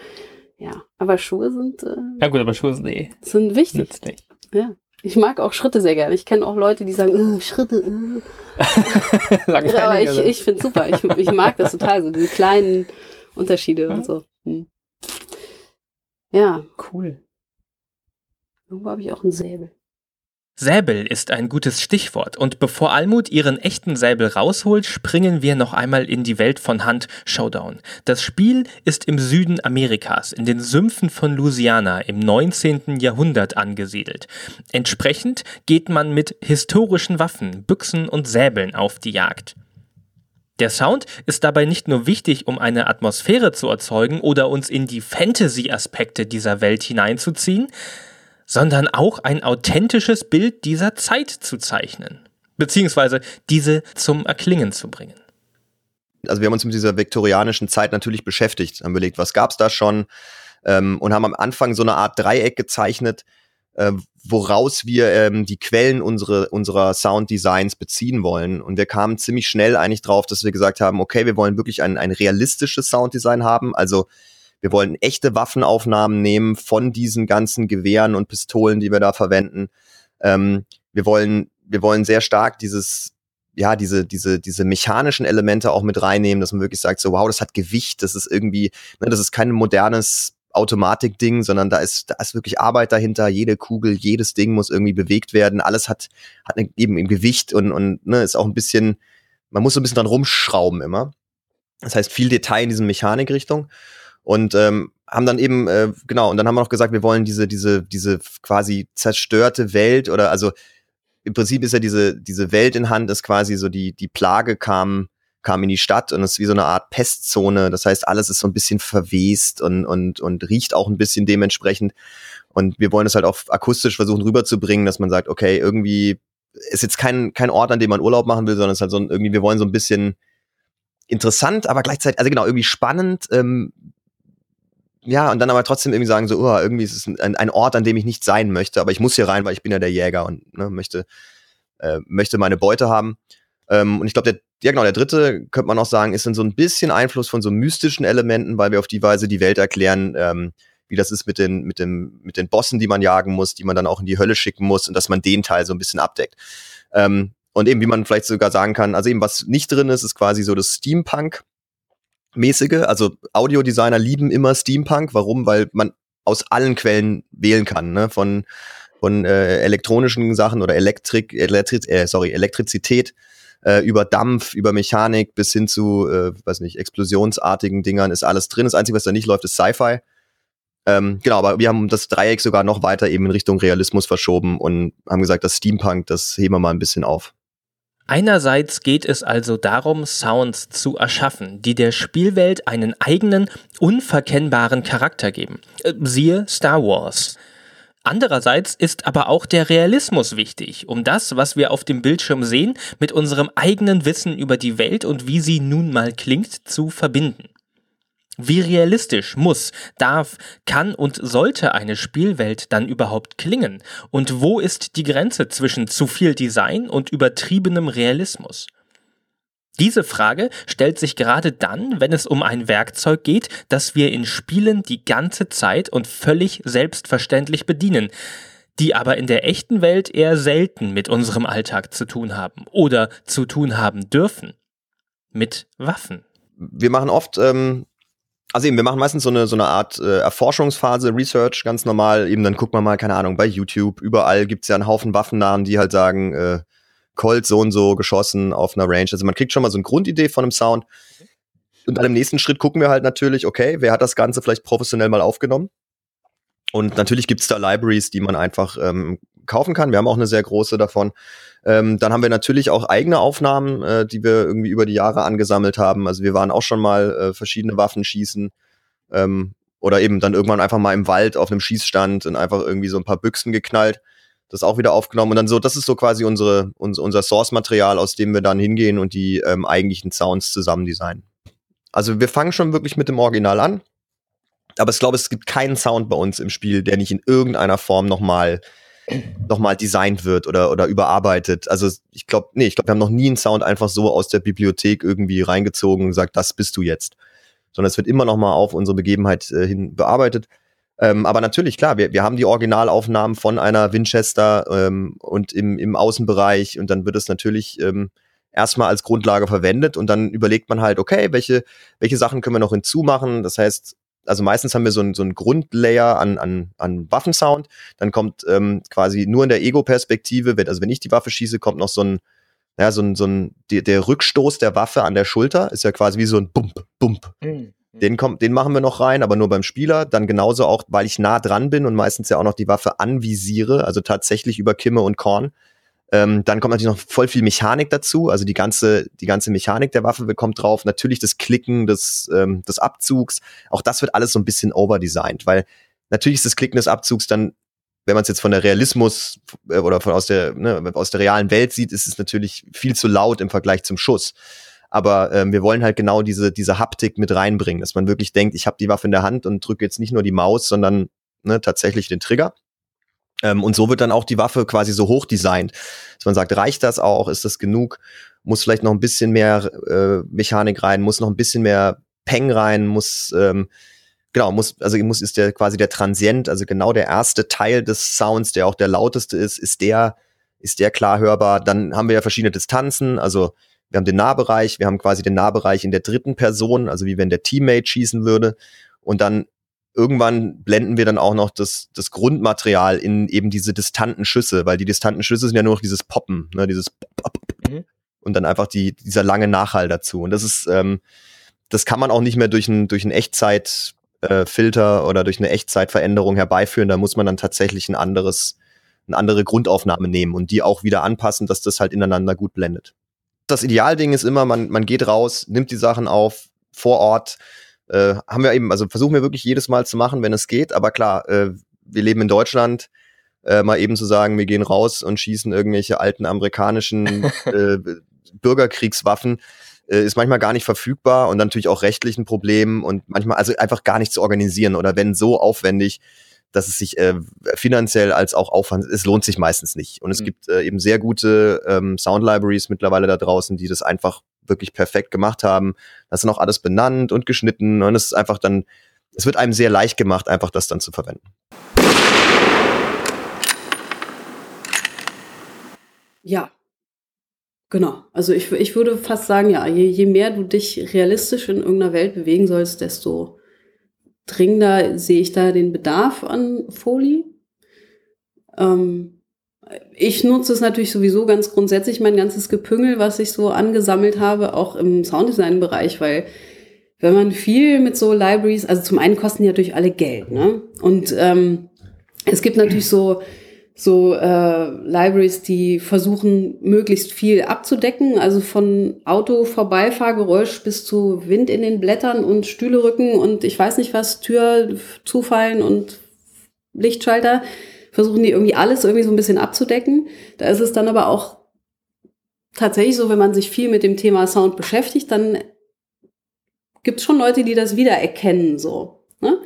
Ja, aber Schuhe sind. Äh, ja, gut, aber Schuhe sind eh. Sind wichtig. Nützlich. Ja. Ich mag auch Schritte sehr gerne. Ich kenne auch Leute, die sagen, äh, Schritte. Äh. aber ich, ich finde super. Ich, ich mag das total, so diese kleinen Unterschiede und so. Hm. Ja. Cool. Irgendwo habe ich auch einen Säbel. Säbel ist ein gutes Stichwort und bevor Almut ihren echten Säbel rausholt, springen wir noch einmal in die Welt von Hand Showdown. Das Spiel ist im Süden Amerikas, in den Sümpfen von Louisiana im 19. Jahrhundert angesiedelt. Entsprechend geht man mit historischen Waffen, Büchsen und Säbeln auf die Jagd. Der Sound ist dabei nicht nur wichtig, um eine Atmosphäre zu erzeugen oder uns in die Fantasy-Aspekte dieser Welt hineinzuziehen, sondern auch ein authentisches Bild dieser Zeit zu zeichnen, beziehungsweise diese zum Erklingen zu bringen. Also wir haben uns mit dieser viktorianischen Zeit natürlich beschäftigt, haben überlegt, was gab's da schon ähm, und haben am Anfang so eine Art Dreieck gezeichnet, äh, woraus wir ähm, die Quellen unsere, unserer Sounddesigns beziehen wollen. Und wir kamen ziemlich schnell eigentlich drauf, dass wir gesagt haben, okay, wir wollen wirklich ein, ein realistisches Sounddesign haben, also wir wollen echte Waffenaufnahmen nehmen von diesen ganzen Gewehren und Pistolen, die wir da verwenden. Ähm, wir wollen, wir wollen sehr stark dieses, ja, diese, diese, diese mechanischen Elemente auch mit reinnehmen, dass man wirklich sagt, so, wow, das hat Gewicht, das ist irgendwie, ne, das ist kein modernes Automatik-Ding, sondern da ist, da ist wirklich Arbeit dahinter. Jede Kugel, jedes Ding muss irgendwie bewegt werden. Alles hat, hat eben im Gewicht und, und ne, ist auch ein bisschen, man muss so ein bisschen dran rumschrauben immer. Das heißt, viel Detail in diese Mechanikrichtung. Und ähm, haben dann eben, äh, genau, und dann haben wir noch gesagt, wir wollen diese, diese, diese quasi zerstörte Welt oder also im Prinzip ist ja diese, diese Welt in Hand, ist quasi so die, die Plage kam, kam in die Stadt und ist wie so eine Art Pestzone. Das heißt, alles ist so ein bisschen verwest und, und, und riecht auch ein bisschen dementsprechend. Und wir wollen es halt auch akustisch versuchen rüberzubringen, dass man sagt, okay, irgendwie ist jetzt kein, kein Ort, an dem man Urlaub machen will, sondern es ist halt so ein, irgendwie, wir wollen so ein bisschen interessant, aber gleichzeitig, also genau, irgendwie spannend, ähm, ja, und dann aber trotzdem irgendwie sagen so, oh, irgendwie ist es ein, ein, Ort, an dem ich nicht sein möchte, aber ich muss hier rein, weil ich bin ja der Jäger und ne, möchte, äh, möchte meine Beute haben. Ähm, und ich glaube, der, ja genau, der dritte, könnte man auch sagen, ist dann so ein bisschen Einfluss von so mystischen Elementen, weil wir auf die Weise die Welt erklären, ähm, wie das ist mit den, mit dem, mit den Bossen, die man jagen muss, die man dann auch in die Hölle schicken muss und dass man den Teil so ein bisschen abdeckt. Ähm, und eben, wie man vielleicht sogar sagen kann, also eben was nicht drin ist, ist quasi so das Steampunk mäßige. Also Audiodesigner lieben immer Steampunk. Warum? Weil man aus allen Quellen wählen kann, ne? Von von äh, elektronischen Sachen oder Elektrik, Elektri äh, sorry, Elektrizität äh, über Dampf, über Mechanik bis hin zu, äh, weiß nicht, explosionsartigen Dingern ist alles drin. Das Einzige, was da nicht läuft, ist Sci-Fi. Ähm, genau, aber wir haben das Dreieck sogar noch weiter eben in Richtung Realismus verschoben und haben gesagt, das Steampunk, das heben wir mal ein bisschen auf. Einerseits geht es also darum, Sounds zu erschaffen, die der Spielwelt einen eigenen, unverkennbaren Charakter geben. Äh, siehe Star Wars. Andererseits ist aber auch der Realismus wichtig, um das, was wir auf dem Bildschirm sehen, mit unserem eigenen Wissen über die Welt und wie sie nun mal klingt, zu verbinden. Wie realistisch muss, darf, kann und sollte eine Spielwelt dann überhaupt klingen? Und wo ist die Grenze zwischen zu viel Design und übertriebenem Realismus? Diese Frage stellt sich gerade dann, wenn es um ein Werkzeug geht, das wir in Spielen die ganze Zeit und völlig selbstverständlich bedienen, die aber in der echten Welt eher selten mit unserem Alltag zu tun haben oder zu tun haben dürfen. Mit Waffen. Wir machen oft ähm, also eben, wir machen meistens so eine, so eine Art äh, Erforschungsphase, Research, ganz normal. Eben dann guckt man mal, keine Ahnung, bei YouTube, überall gibt's ja einen Haufen Waffennamen, die halt sagen, äh, Colt so und so geschossen auf einer Range. Also man kriegt schon mal so eine Grundidee von einem Sound. Und dann im nächsten Schritt gucken wir halt natürlich, okay, wer hat das Ganze vielleicht professionell mal aufgenommen? Und natürlich gibt's da Libraries, die man einfach ähm, kaufen kann. Wir haben auch eine sehr große davon. Ähm, dann haben wir natürlich auch eigene Aufnahmen, äh, die wir irgendwie über die Jahre angesammelt haben. Also wir waren auch schon mal äh, verschiedene Waffen schießen ähm, oder eben dann irgendwann einfach mal im Wald auf einem Schießstand und einfach irgendwie so ein paar Büchsen geknallt. Das auch wieder aufgenommen und dann so, das ist so quasi unsere, unser, unser Source-Material, aus dem wir dann hingehen und die ähm, eigentlichen Sounds zusammen designen. Also wir fangen schon wirklich mit dem Original an, aber ich glaube, es gibt keinen Sound bei uns im Spiel, der nicht in irgendeiner Form nochmal nochmal designt wird oder, oder überarbeitet. Also ich glaube, nee, ich glaube, wir haben noch nie einen Sound einfach so aus der Bibliothek irgendwie reingezogen und gesagt, das bist du jetzt. Sondern es wird immer nochmal auf unsere Begebenheit äh, hin bearbeitet. Ähm, aber natürlich, klar, wir, wir haben die Originalaufnahmen von einer Winchester ähm, und im, im Außenbereich und dann wird es natürlich ähm, erstmal als Grundlage verwendet und dann überlegt man halt, okay, welche, welche Sachen können wir noch hinzumachen? Das heißt, also meistens haben wir so ein, so ein Grundlayer an, an, an Waffensound. Dann kommt ähm, quasi nur in der Ego-Perspektive, wenn, also wenn ich die Waffe schieße, kommt noch so ein, ja, so ein, so ein, der, der Rückstoß der Waffe an der Schulter ist ja quasi wie so ein Bump, Bump. Mhm. Den, kommt, den machen wir noch rein, aber nur beim Spieler. Dann genauso auch, weil ich nah dran bin und meistens ja auch noch die Waffe anvisiere, also tatsächlich über Kimme und Korn. Ähm, dann kommt natürlich noch voll viel Mechanik dazu. Also die ganze, die ganze Mechanik der Waffe bekommt drauf. Natürlich das Klicken des, ähm, des Abzugs. Auch das wird alles so ein bisschen overdesigned, weil natürlich ist das Klicken des Abzugs dann, wenn man es jetzt von der Realismus äh, oder von aus der, ne, aus der realen Welt sieht, ist es natürlich viel zu laut im Vergleich zum Schuss. Aber ähm, wir wollen halt genau diese, diese Haptik mit reinbringen, dass man wirklich denkt, ich habe die Waffe in der Hand und drücke jetzt nicht nur die Maus, sondern ne, tatsächlich den Trigger. Ähm, und so wird dann auch die Waffe quasi so hoch designt, dass man sagt, reicht das auch, ist das genug, muss vielleicht noch ein bisschen mehr äh, Mechanik rein, muss noch ein bisschen mehr Peng rein, muss ähm, genau, muss, also muss ist der quasi der Transient, also genau der erste Teil des Sounds, der auch der lauteste ist, ist der, ist der klar hörbar. Dann haben wir ja verschiedene Distanzen, also wir haben den Nahbereich, wir haben quasi den Nahbereich in der dritten Person, also wie wenn der Teammate schießen würde. Und dann irgendwann blenden wir dann auch noch das, das Grundmaterial in eben diese distanten Schüsse, weil die distanten Schüsse sind ja nur noch dieses Poppen, ne, dieses mhm. und dann einfach die, dieser lange Nachhall dazu. Und das ist, ähm, das kann man auch nicht mehr durch ein, durch ein Echtzeitfilter äh, oder durch eine Echtzeitveränderung herbeiführen. Da muss man dann tatsächlich ein anderes, eine andere Grundaufnahme nehmen und die auch wieder anpassen, dass das halt ineinander gut blendet das Idealding ist immer, man, man geht raus, nimmt die Sachen auf, vor Ort. Äh, haben wir eben, also versuchen wir wirklich jedes Mal zu machen, wenn es geht. Aber klar, äh, wir leben in Deutschland. Äh, mal eben zu sagen, wir gehen raus und schießen irgendwelche alten amerikanischen äh, Bürgerkriegswaffen, äh, ist manchmal gar nicht verfügbar und dann natürlich auch rechtlich ein Problem und manchmal also einfach gar nicht zu organisieren oder wenn so aufwendig, dass es sich äh, finanziell als auch Aufwand, es lohnt sich meistens nicht. Und es mhm. gibt äh, eben sehr gute ähm, Sound Libraries mittlerweile da draußen, die das einfach wirklich perfekt gemacht haben. Das ist noch alles benannt und geschnitten und es ist einfach dann, es wird einem sehr leicht gemacht, einfach das dann zu verwenden. Ja, Genau. Also ich, ich würde fast sagen, ja, je, je mehr du dich realistisch in irgendeiner Welt bewegen sollst, desto dringender sehe ich da den Bedarf an Folie. Ähm, ich nutze es natürlich sowieso ganz grundsätzlich, mein ganzes Gepüngel, was ich so angesammelt habe, auch im Sounddesign-Bereich, weil wenn man viel mit so Libraries, also zum einen kosten die natürlich alle Geld, ne? Und ähm, es gibt natürlich so so äh, Libraries, die versuchen, möglichst viel abzudecken, also von Auto Vorbeifahrgeräusch bis zu Wind in den Blättern und Stühle rücken und ich weiß nicht was, Tür zufallen und Lichtschalter, versuchen die irgendwie alles irgendwie so ein bisschen abzudecken. Da ist es dann aber auch tatsächlich so, wenn man sich viel mit dem Thema Sound beschäftigt, dann gibt es schon Leute, die das wiedererkennen, so. Ne?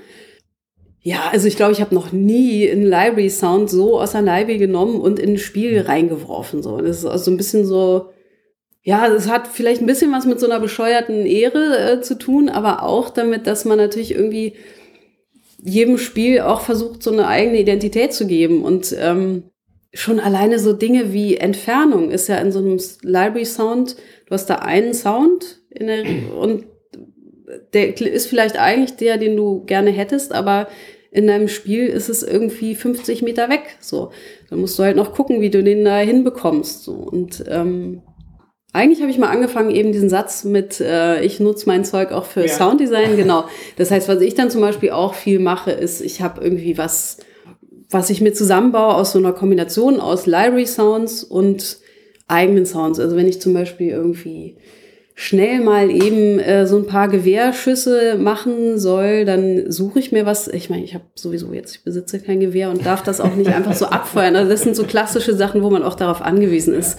Ja, also ich glaube, ich habe noch nie einen Library Sound so aus der Library genommen und in ein Spiel reingeworfen. So, das ist also so ein bisschen so. Ja, das hat vielleicht ein bisschen was mit so einer bescheuerten Ehre äh, zu tun, aber auch damit, dass man natürlich irgendwie jedem Spiel auch versucht, so eine eigene Identität zu geben. Und ähm, schon alleine so Dinge wie Entfernung ist ja in so einem Library Sound, du hast da einen Sound in der, und der ist vielleicht eigentlich der, den du gerne hättest, aber in deinem Spiel ist es irgendwie 50 Meter weg. So, dann musst du halt noch gucken, wie du den da hinbekommst. So. Und ähm, eigentlich habe ich mal angefangen, eben diesen Satz mit, äh, ich nutze mein Zeug auch für ja. Sounddesign, genau. Das heißt, was ich dann zum Beispiel auch viel mache, ist, ich habe irgendwie was, was ich mir zusammenbaue aus so einer Kombination aus Library Sounds und eigenen Sounds. Also wenn ich zum Beispiel irgendwie schnell mal eben äh, so ein paar Gewehrschüsse machen soll, dann suche ich mir was. Ich meine, ich habe sowieso jetzt, ich besitze kein Gewehr und darf das auch nicht einfach so abfeuern. Also das sind so klassische Sachen, wo man auch darauf angewiesen ist,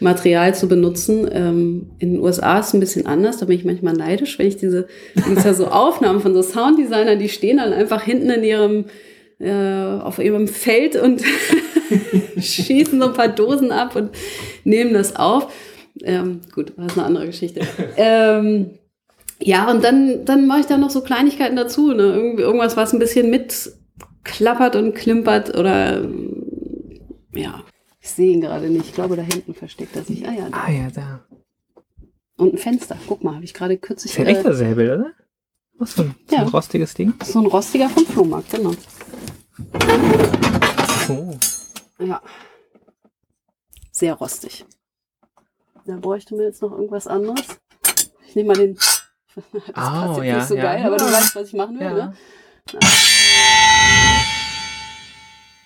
Material zu benutzen. Ähm, in den USA ist es ein bisschen anders, da bin ich manchmal neidisch, wenn ich diese, gibt ja so Aufnahmen von so Sounddesignern, die stehen dann einfach hinten in ihrem äh, auf ihrem Feld und schießen so ein paar Dosen ab und nehmen das auf. Ähm, gut, das ist eine andere Geschichte. ähm, ja, und dann, dann mache ich da noch so Kleinigkeiten dazu. Ne? Irgend, irgendwas, was ein bisschen mit klappert und klimpert oder ja, ich sehe ihn gerade nicht. Ich glaube, da hinten versteckt er sich. Ah ja, da. Ah ja, da. Und ein Fenster. Guck mal, habe ich gerade kürzlich. Ist ja ein echter Säbel, oder? Was für ein, so Ja. ein rostiges Ding? so ein rostiger vom Flohmarkt, genau. Oh. Ja. Sehr rostig. Da bräuchte mir jetzt noch irgendwas anderes. Ich nehme mal den. Das passt Oh, jetzt ja, nicht so ja. geil, aber du weißt, was ich machen will, Ja.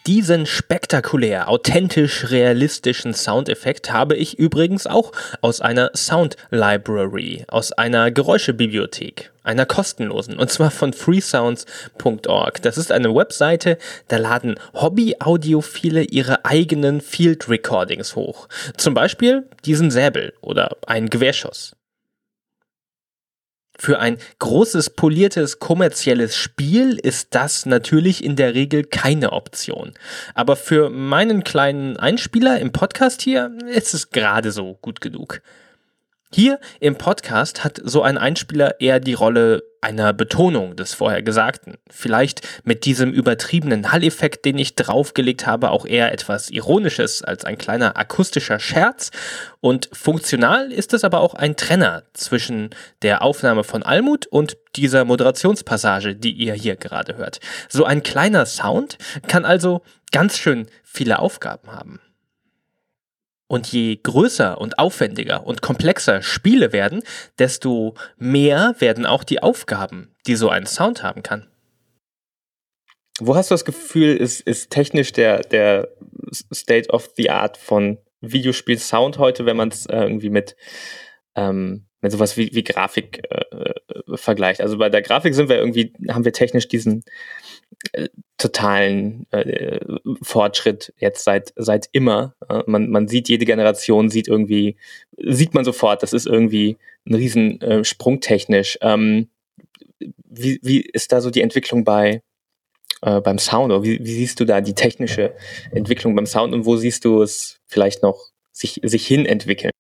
Diesen spektakulär, authentisch realistischen Soundeffekt habe ich übrigens auch aus einer Sound Library, aus einer Geräuschebibliothek, einer kostenlosen, und zwar von freesounds.org. Das ist eine Webseite, da laden Hobby-Audiophile ihre eigenen Field Recordings hoch. Zum Beispiel diesen Säbel oder ein Gewehrschuss. Für ein großes, poliertes, kommerzielles Spiel ist das natürlich in der Regel keine Option. Aber für meinen kleinen Einspieler im Podcast hier ist es gerade so gut genug. Hier im Podcast hat so ein Einspieler eher die Rolle einer Betonung des Vorhergesagten. Vielleicht mit diesem übertriebenen Hall-Effekt, den ich draufgelegt habe, auch eher etwas Ironisches als ein kleiner akustischer Scherz. Und funktional ist es aber auch ein Trenner zwischen der Aufnahme von Almut und dieser Moderationspassage, die ihr hier gerade hört. So ein kleiner Sound kann also ganz schön viele Aufgaben haben. Und je größer und aufwendiger und komplexer Spiele werden, desto mehr werden auch die Aufgaben, die so ein Sound haben kann. Wo hast du das Gefühl, ist, ist technisch der, der State of the Art von Videospiel-Sound heute, wenn man es äh, irgendwie mit, ähm, mit sowas wie, wie Grafik äh, äh, vergleicht? Also bei der Grafik sind wir irgendwie, haben wir technisch diesen totalen äh, Fortschritt jetzt seit, seit immer. Äh, man, man sieht, jede Generation sieht irgendwie, sieht man sofort, das ist irgendwie ein riesen äh, Sprung technisch. Ähm, wie, wie ist da so die Entwicklung bei, äh, beim Sound? Wie, wie siehst du da die technische Entwicklung beim Sound und wo siehst du es vielleicht noch sich, sich hin entwickeln?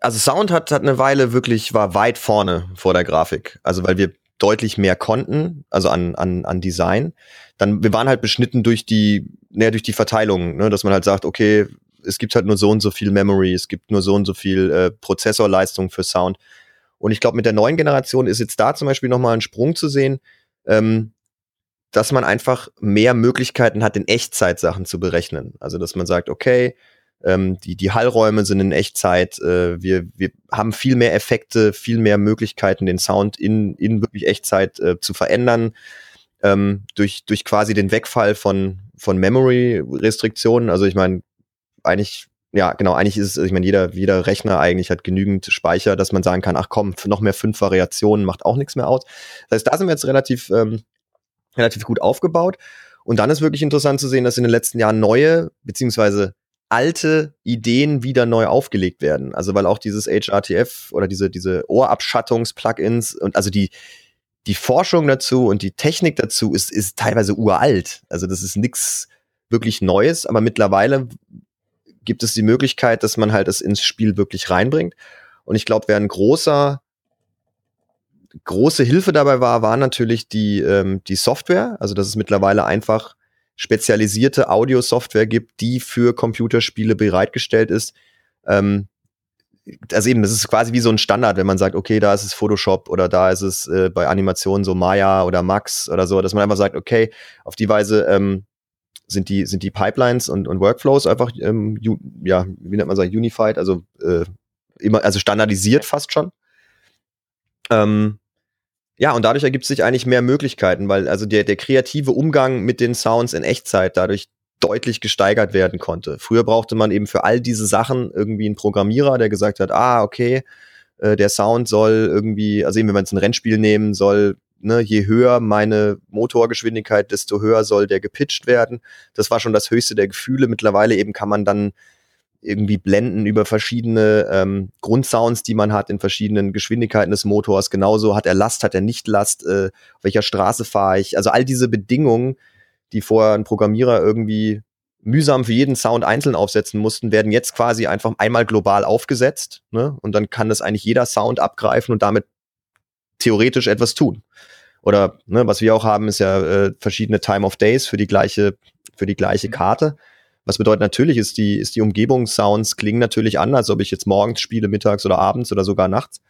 Also Sound hat, hat eine Weile wirklich, war weit vorne vor der Grafik. Also weil wir deutlich mehr konnten, also an, an, an Design. Dann, wir waren halt beschnitten durch die, naja, durch die Verteilung, ne, dass man halt sagt, okay, es gibt halt nur so und so viel Memory, es gibt nur so und so viel äh, Prozessorleistung für Sound. Und ich glaube, mit der neuen Generation ist jetzt da zum Beispiel nochmal ein Sprung zu sehen, ähm, dass man einfach mehr Möglichkeiten hat, in Echtzeit Sachen zu berechnen. Also, dass man sagt, okay, ähm, die, die Hallräume sind in Echtzeit, äh, wir, wir haben viel mehr Effekte, viel mehr Möglichkeiten, den Sound in, in wirklich Echtzeit äh, zu verändern, ähm, durch, durch quasi den Wegfall von, von Memory-Restriktionen. Also ich meine, eigentlich, ja, genau, eigentlich ist es, ich meine, jeder, jeder Rechner eigentlich hat genügend Speicher, dass man sagen kann, ach komm, noch mehr fünf Variationen macht auch nichts mehr aus. Das heißt, da sind wir jetzt relativ, ähm, relativ gut aufgebaut. Und dann ist wirklich interessant zu sehen, dass in den letzten Jahren neue, beziehungsweise alte Ideen wieder neu aufgelegt werden. Also weil auch dieses HRTF oder diese, diese Ohrabschattungs-Plugins und also die, die Forschung dazu und die Technik dazu ist, ist teilweise uralt. Also das ist nichts wirklich Neues, aber mittlerweile gibt es die Möglichkeit, dass man halt das ins Spiel wirklich reinbringt. Und ich glaube, wer ein großer, große Hilfe dabei war, war natürlich die, ähm, die Software. Also dass es mittlerweile einfach spezialisierte Audio-Software gibt, die für Computerspiele bereitgestellt ist. Ähm, also eben, das ist quasi wie so ein Standard, wenn man sagt, okay, da ist es Photoshop oder da ist es äh, bei Animationen so Maya oder Max oder so, dass man einfach sagt, okay, auf die Weise ähm, sind die sind die Pipelines und, und Workflows einfach ähm, ja wie nennt man das unified, also äh, immer also standardisiert fast schon. Ähm, ja, und dadurch ergibt sich eigentlich mehr Möglichkeiten, weil also der, der kreative Umgang mit den Sounds in Echtzeit dadurch deutlich gesteigert werden konnte. Früher brauchte man eben für all diese Sachen irgendwie einen Programmierer, der gesagt hat, ah, okay, äh, der Sound soll irgendwie, also eben wenn wir jetzt ein Rennspiel nehmen, soll, ne, je höher meine Motorgeschwindigkeit, desto höher soll der gepitcht werden. Das war schon das höchste der Gefühle. Mittlerweile eben kann man dann irgendwie blenden über verschiedene ähm, Grundsounds, die man hat in verschiedenen Geschwindigkeiten des Motors. Genauso hat er Last, hat er nicht Last, äh, auf welcher Straße fahre ich. Also all diese Bedingungen, die vorher ein Programmierer irgendwie mühsam für jeden Sound einzeln aufsetzen mussten, werden jetzt quasi einfach einmal global aufgesetzt. Ne? Und dann kann das eigentlich jeder Sound abgreifen und damit theoretisch etwas tun. Oder ne, was wir auch haben, ist ja äh, verschiedene Time of Days für die gleiche, für die gleiche Karte. Was bedeutet natürlich, ist die, ist die Umgebungssounds klingen natürlich anders, ob ich jetzt morgens spiele, mittags oder abends oder sogar nachts.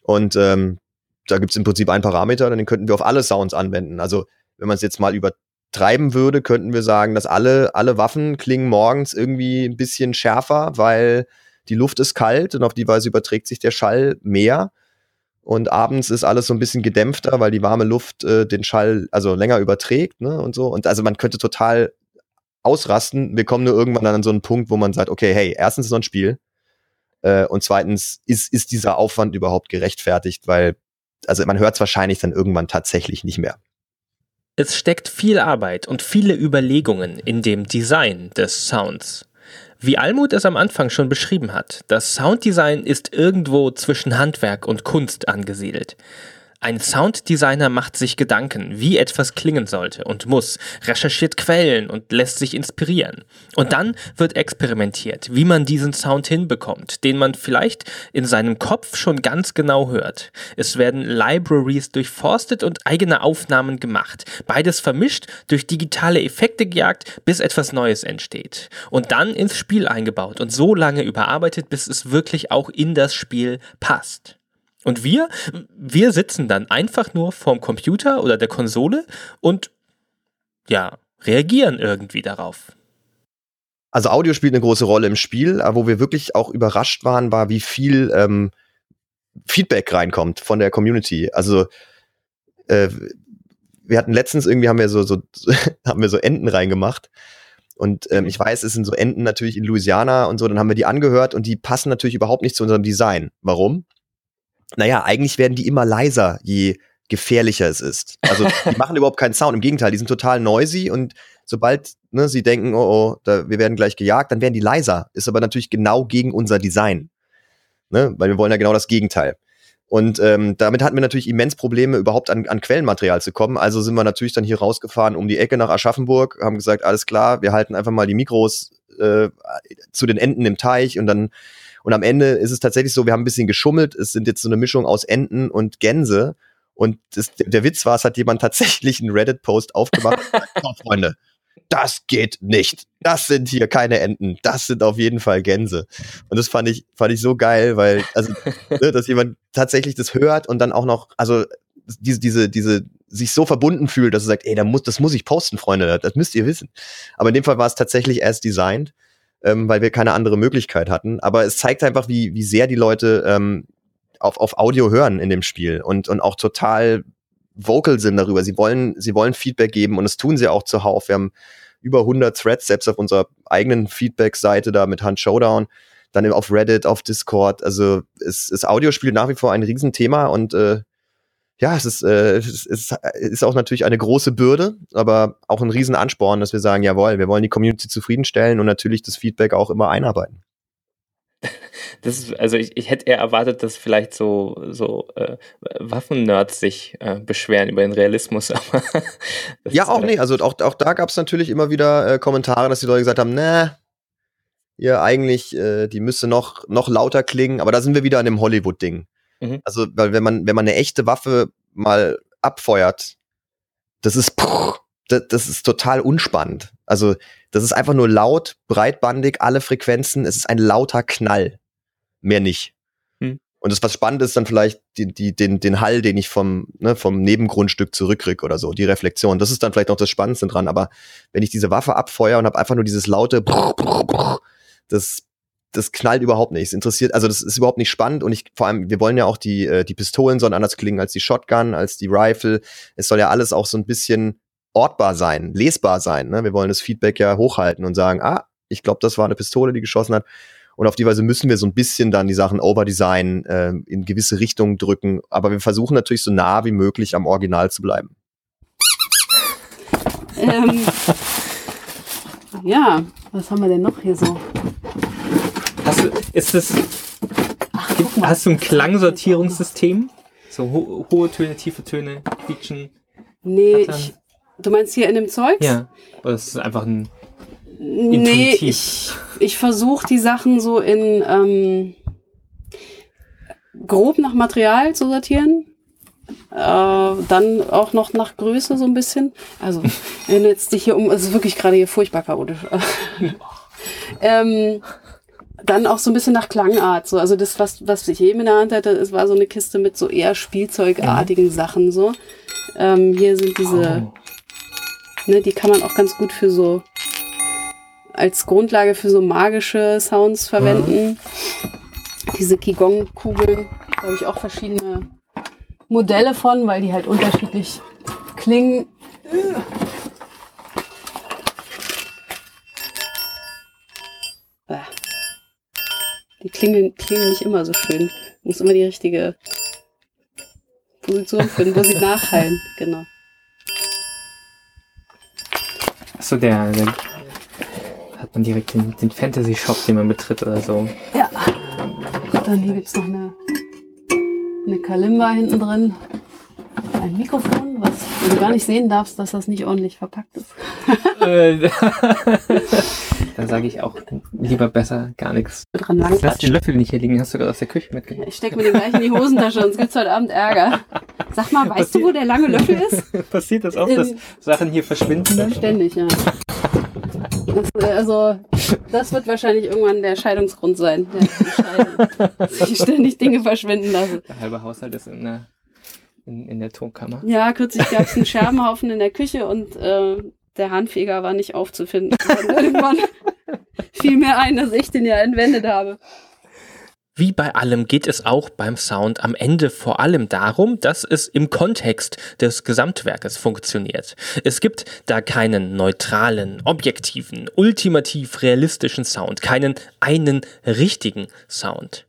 Und ähm, da gibt's im Prinzip einen Parameter, den könnten wir auf alle Sounds anwenden. Also wenn man es jetzt mal übertreiben würde, könnten wir sagen, dass alle, alle Waffen klingen morgens irgendwie ein bisschen schärfer, weil die Luft ist kalt und auf die Weise überträgt sich der Schall mehr. Und abends ist alles so ein bisschen gedämpfter, weil die warme Luft äh, den Schall also länger überträgt, ne? Und so. Und also man könnte total ausrasten. Wir kommen nur irgendwann an so einen Punkt, wo man sagt, okay, hey, erstens ist noch ein Spiel. Äh, und zweitens, ist, ist dieser Aufwand überhaupt gerechtfertigt? Weil, also man hört es wahrscheinlich dann irgendwann tatsächlich nicht mehr. Es steckt viel Arbeit und viele Überlegungen in dem Design des Sounds. Wie Almut es am Anfang schon beschrieben hat, das Sounddesign ist irgendwo zwischen Handwerk und Kunst angesiedelt. Ein Sounddesigner macht sich Gedanken, wie etwas klingen sollte und muss, recherchiert Quellen und lässt sich inspirieren. Und dann wird experimentiert, wie man diesen Sound hinbekommt, den man vielleicht in seinem Kopf schon ganz genau hört. Es werden Libraries durchforstet und eigene Aufnahmen gemacht. Beides vermischt, durch digitale Effekte gejagt, bis etwas Neues entsteht. Und dann ins Spiel eingebaut und so lange überarbeitet, bis es wirklich auch in das Spiel passt. Und wir, wir sitzen dann einfach nur vorm Computer oder der Konsole und ja, reagieren irgendwie darauf. Also Audio spielt eine große Rolle im Spiel, aber wo wir wirklich auch überrascht waren, war, wie viel ähm, Feedback reinkommt von der Community. Also äh, wir hatten letztens irgendwie haben wir so, so haben wir so Enten reingemacht. Und ähm, ich weiß, es sind so Enten natürlich in Louisiana und so, dann haben wir die angehört und die passen natürlich überhaupt nicht zu unserem Design. Warum? Naja, eigentlich werden die immer leiser, je gefährlicher es ist. Also die machen überhaupt keinen Sound. Im Gegenteil, die sind total noisy und sobald ne, sie denken, oh, oh, da, wir werden gleich gejagt, dann werden die leiser. Ist aber natürlich genau gegen unser Design. Ne? Weil wir wollen ja genau das Gegenteil. Und ähm, damit hatten wir natürlich immens Probleme, überhaupt an, an Quellenmaterial zu kommen. Also sind wir natürlich dann hier rausgefahren um die Ecke nach Aschaffenburg, haben gesagt, alles klar, wir halten einfach mal die Mikros äh, zu den Enden im Teich und dann und am Ende ist es tatsächlich so, wir haben ein bisschen geschummelt. Es sind jetzt so eine Mischung aus Enten und Gänse. Und das, der Witz war, es hat jemand tatsächlich einen Reddit-Post aufgemacht. oh, Freunde, das geht nicht. Das sind hier keine Enten. Das sind auf jeden Fall Gänse. Und das fand ich, fand ich so geil, weil, also, ne, dass jemand tatsächlich das hört und dann auch noch, also, diese, diese, diese, sich so verbunden fühlt, dass er sagt, ey, da muss, das muss ich posten, Freunde, das müsst ihr wissen. Aber in dem Fall war es tatsächlich as designed ähm, weil wir keine andere Möglichkeit hatten. Aber es zeigt einfach, wie, wie sehr die Leute ähm, auf, auf Audio hören in dem Spiel und, und auch total vocal sind darüber. Sie wollen, sie wollen Feedback geben und das tun sie auch zuhauf. Wir haben über 100 Threads, selbst auf unserer eigenen Feedback-Seite da mit Hand Showdown, dann auf Reddit, auf Discord. Also es, das Audio spielt nach wie vor ein Riesenthema und äh, ja, es ist, äh, es ist, ist auch natürlich eine große Bürde, aber auch ein Riesenansporn, dass wir sagen, jawohl, wir wollen die Community zufriedenstellen und natürlich das Feedback auch immer einarbeiten. Das ist, also ich, ich hätte eher erwartet, dass vielleicht so, so äh, Waffen-Nerds sich äh, beschweren über den Realismus, aber Ja, auch nee, also auch, auch da gab es natürlich immer wieder äh, Kommentare, dass die Leute gesagt haben, ne, ihr eigentlich, äh, die müsste noch, noch lauter klingen, aber da sind wir wieder an dem Hollywood-Ding. Mhm. Also, weil wenn man, wenn man eine echte Waffe mal abfeuert, das ist, das, das ist total unspannend. Also, das ist einfach nur laut, breitbandig, alle Frequenzen, es ist ein lauter Knall. Mehr nicht. Mhm. Und das, was spannend ist, dann vielleicht die, die, den, den Hall, den ich vom, ne, vom Nebengrundstück zurückkrieg oder so, die Reflexion. Das ist dann vielleicht noch das Spannendste dran. Aber wenn ich diese Waffe abfeuere und habe einfach nur dieses laute, das das knallt überhaupt nicht. Es interessiert, also das ist überhaupt nicht spannend und ich, vor allem, wir wollen ja auch die, äh, die Pistolen sollen anders klingen als die Shotgun, als die Rifle. Es soll ja alles auch so ein bisschen ortbar sein, lesbar sein. Ne? Wir wollen das Feedback ja hochhalten und sagen, ah, ich glaube, das war eine Pistole, die geschossen hat. Und auf die Weise müssen wir so ein bisschen dann die Sachen overdesign, äh, in gewisse Richtungen drücken. Aber wir versuchen natürlich so nah wie möglich am Original zu bleiben. Ähm, ja, was haben wir denn noch hier so? Hast du, ist das, gibt, hast du ein Klangsortierungssystem? So ho hohe Töne, tiefe Töne, quietschen? Nee, ich, du meinst hier in dem Zeug? Ja. Oder ist es einfach ein Nee, ich, ich versuche die Sachen so in ähm, grob nach Material zu sortieren. Äh, dann auch noch nach Größe so ein bisschen. Also, wenn du jetzt dich hier um, es ist wirklich gerade hier furchtbar chaotisch. ähm, dann auch so ein bisschen nach Klangart. So. Also das, was, was ich eben in der Hand hatte, es war so eine Kiste mit so eher spielzeugartigen mhm. Sachen. So. Ähm, hier sind diese, oh. ne, die kann man auch ganz gut für so als Grundlage für so magische Sounds verwenden. Mhm. Diese Qigong-Kugeln, da habe ich auch verschiedene Modelle von, weil die halt unterschiedlich klingen. Die klingen, klingen nicht immer so schön. Muss immer die richtige Position finden, wo sie nachhallen. Genau. Achso, der, der hat man direkt den, den Fantasy-Shop, den man betritt oder so. Ja. Dann hier gibt es noch eine, eine Kalimba hinten drin. Ein Mikrofon, was du gar nicht sehen darfst, dass das nicht ordentlich verpackt ist. Dann sage ich auch lieber besser gar nichts. Dran Lass die Löffel nicht hier liegen, hast du gerade aus der Küche mitgenommen. Ich stecke mir den gleich in die Hosentasche, sonst gibt's heute Abend Ärger. Sag mal, weißt Passier du, wo der lange Löffel ist? Passiert das oft, dass Sachen hier verschwinden dann? Ständig, ja. Das, äh, also, das wird wahrscheinlich irgendwann der Scheidungsgrund sein. Ja, dass ich ständig Dinge verschwinden lasse. Der halbe Haushalt ist in der, in, in der Tonkammer. Ja, kürzlich gab es einen Scherbenhaufen in der Küche und äh, der Handfeger war nicht aufzufinden. Und irgendwann fiel mir ein, dass ich den ja entwendet habe. Wie bei allem geht es auch beim Sound am Ende vor allem darum, dass es im Kontext des Gesamtwerkes funktioniert. Es gibt da keinen neutralen, objektiven, ultimativ realistischen Sound, keinen einen richtigen Sound.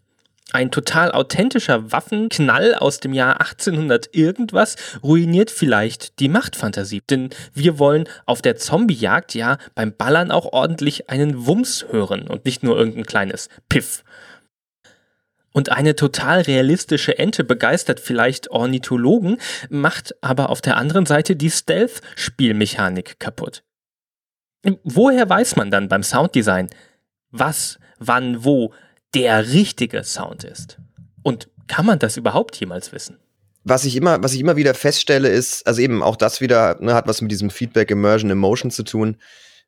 Ein total authentischer Waffenknall aus dem Jahr 1800 irgendwas ruiniert vielleicht die Machtfantasie. Denn wir wollen auf der Zombiejagd ja beim Ballern auch ordentlich einen Wumms hören und nicht nur irgendein kleines Piff. Und eine total realistische Ente begeistert vielleicht Ornithologen, macht aber auf der anderen Seite die Stealth-Spielmechanik kaputt. Woher weiß man dann beim Sounddesign, was, wann, wo der richtige Sound ist. Und kann man das überhaupt jemals wissen? Was ich immer, was ich immer wieder feststelle, ist, also eben auch das wieder ne, hat was mit diesem Feedback, Immersion, Emotion zu tun.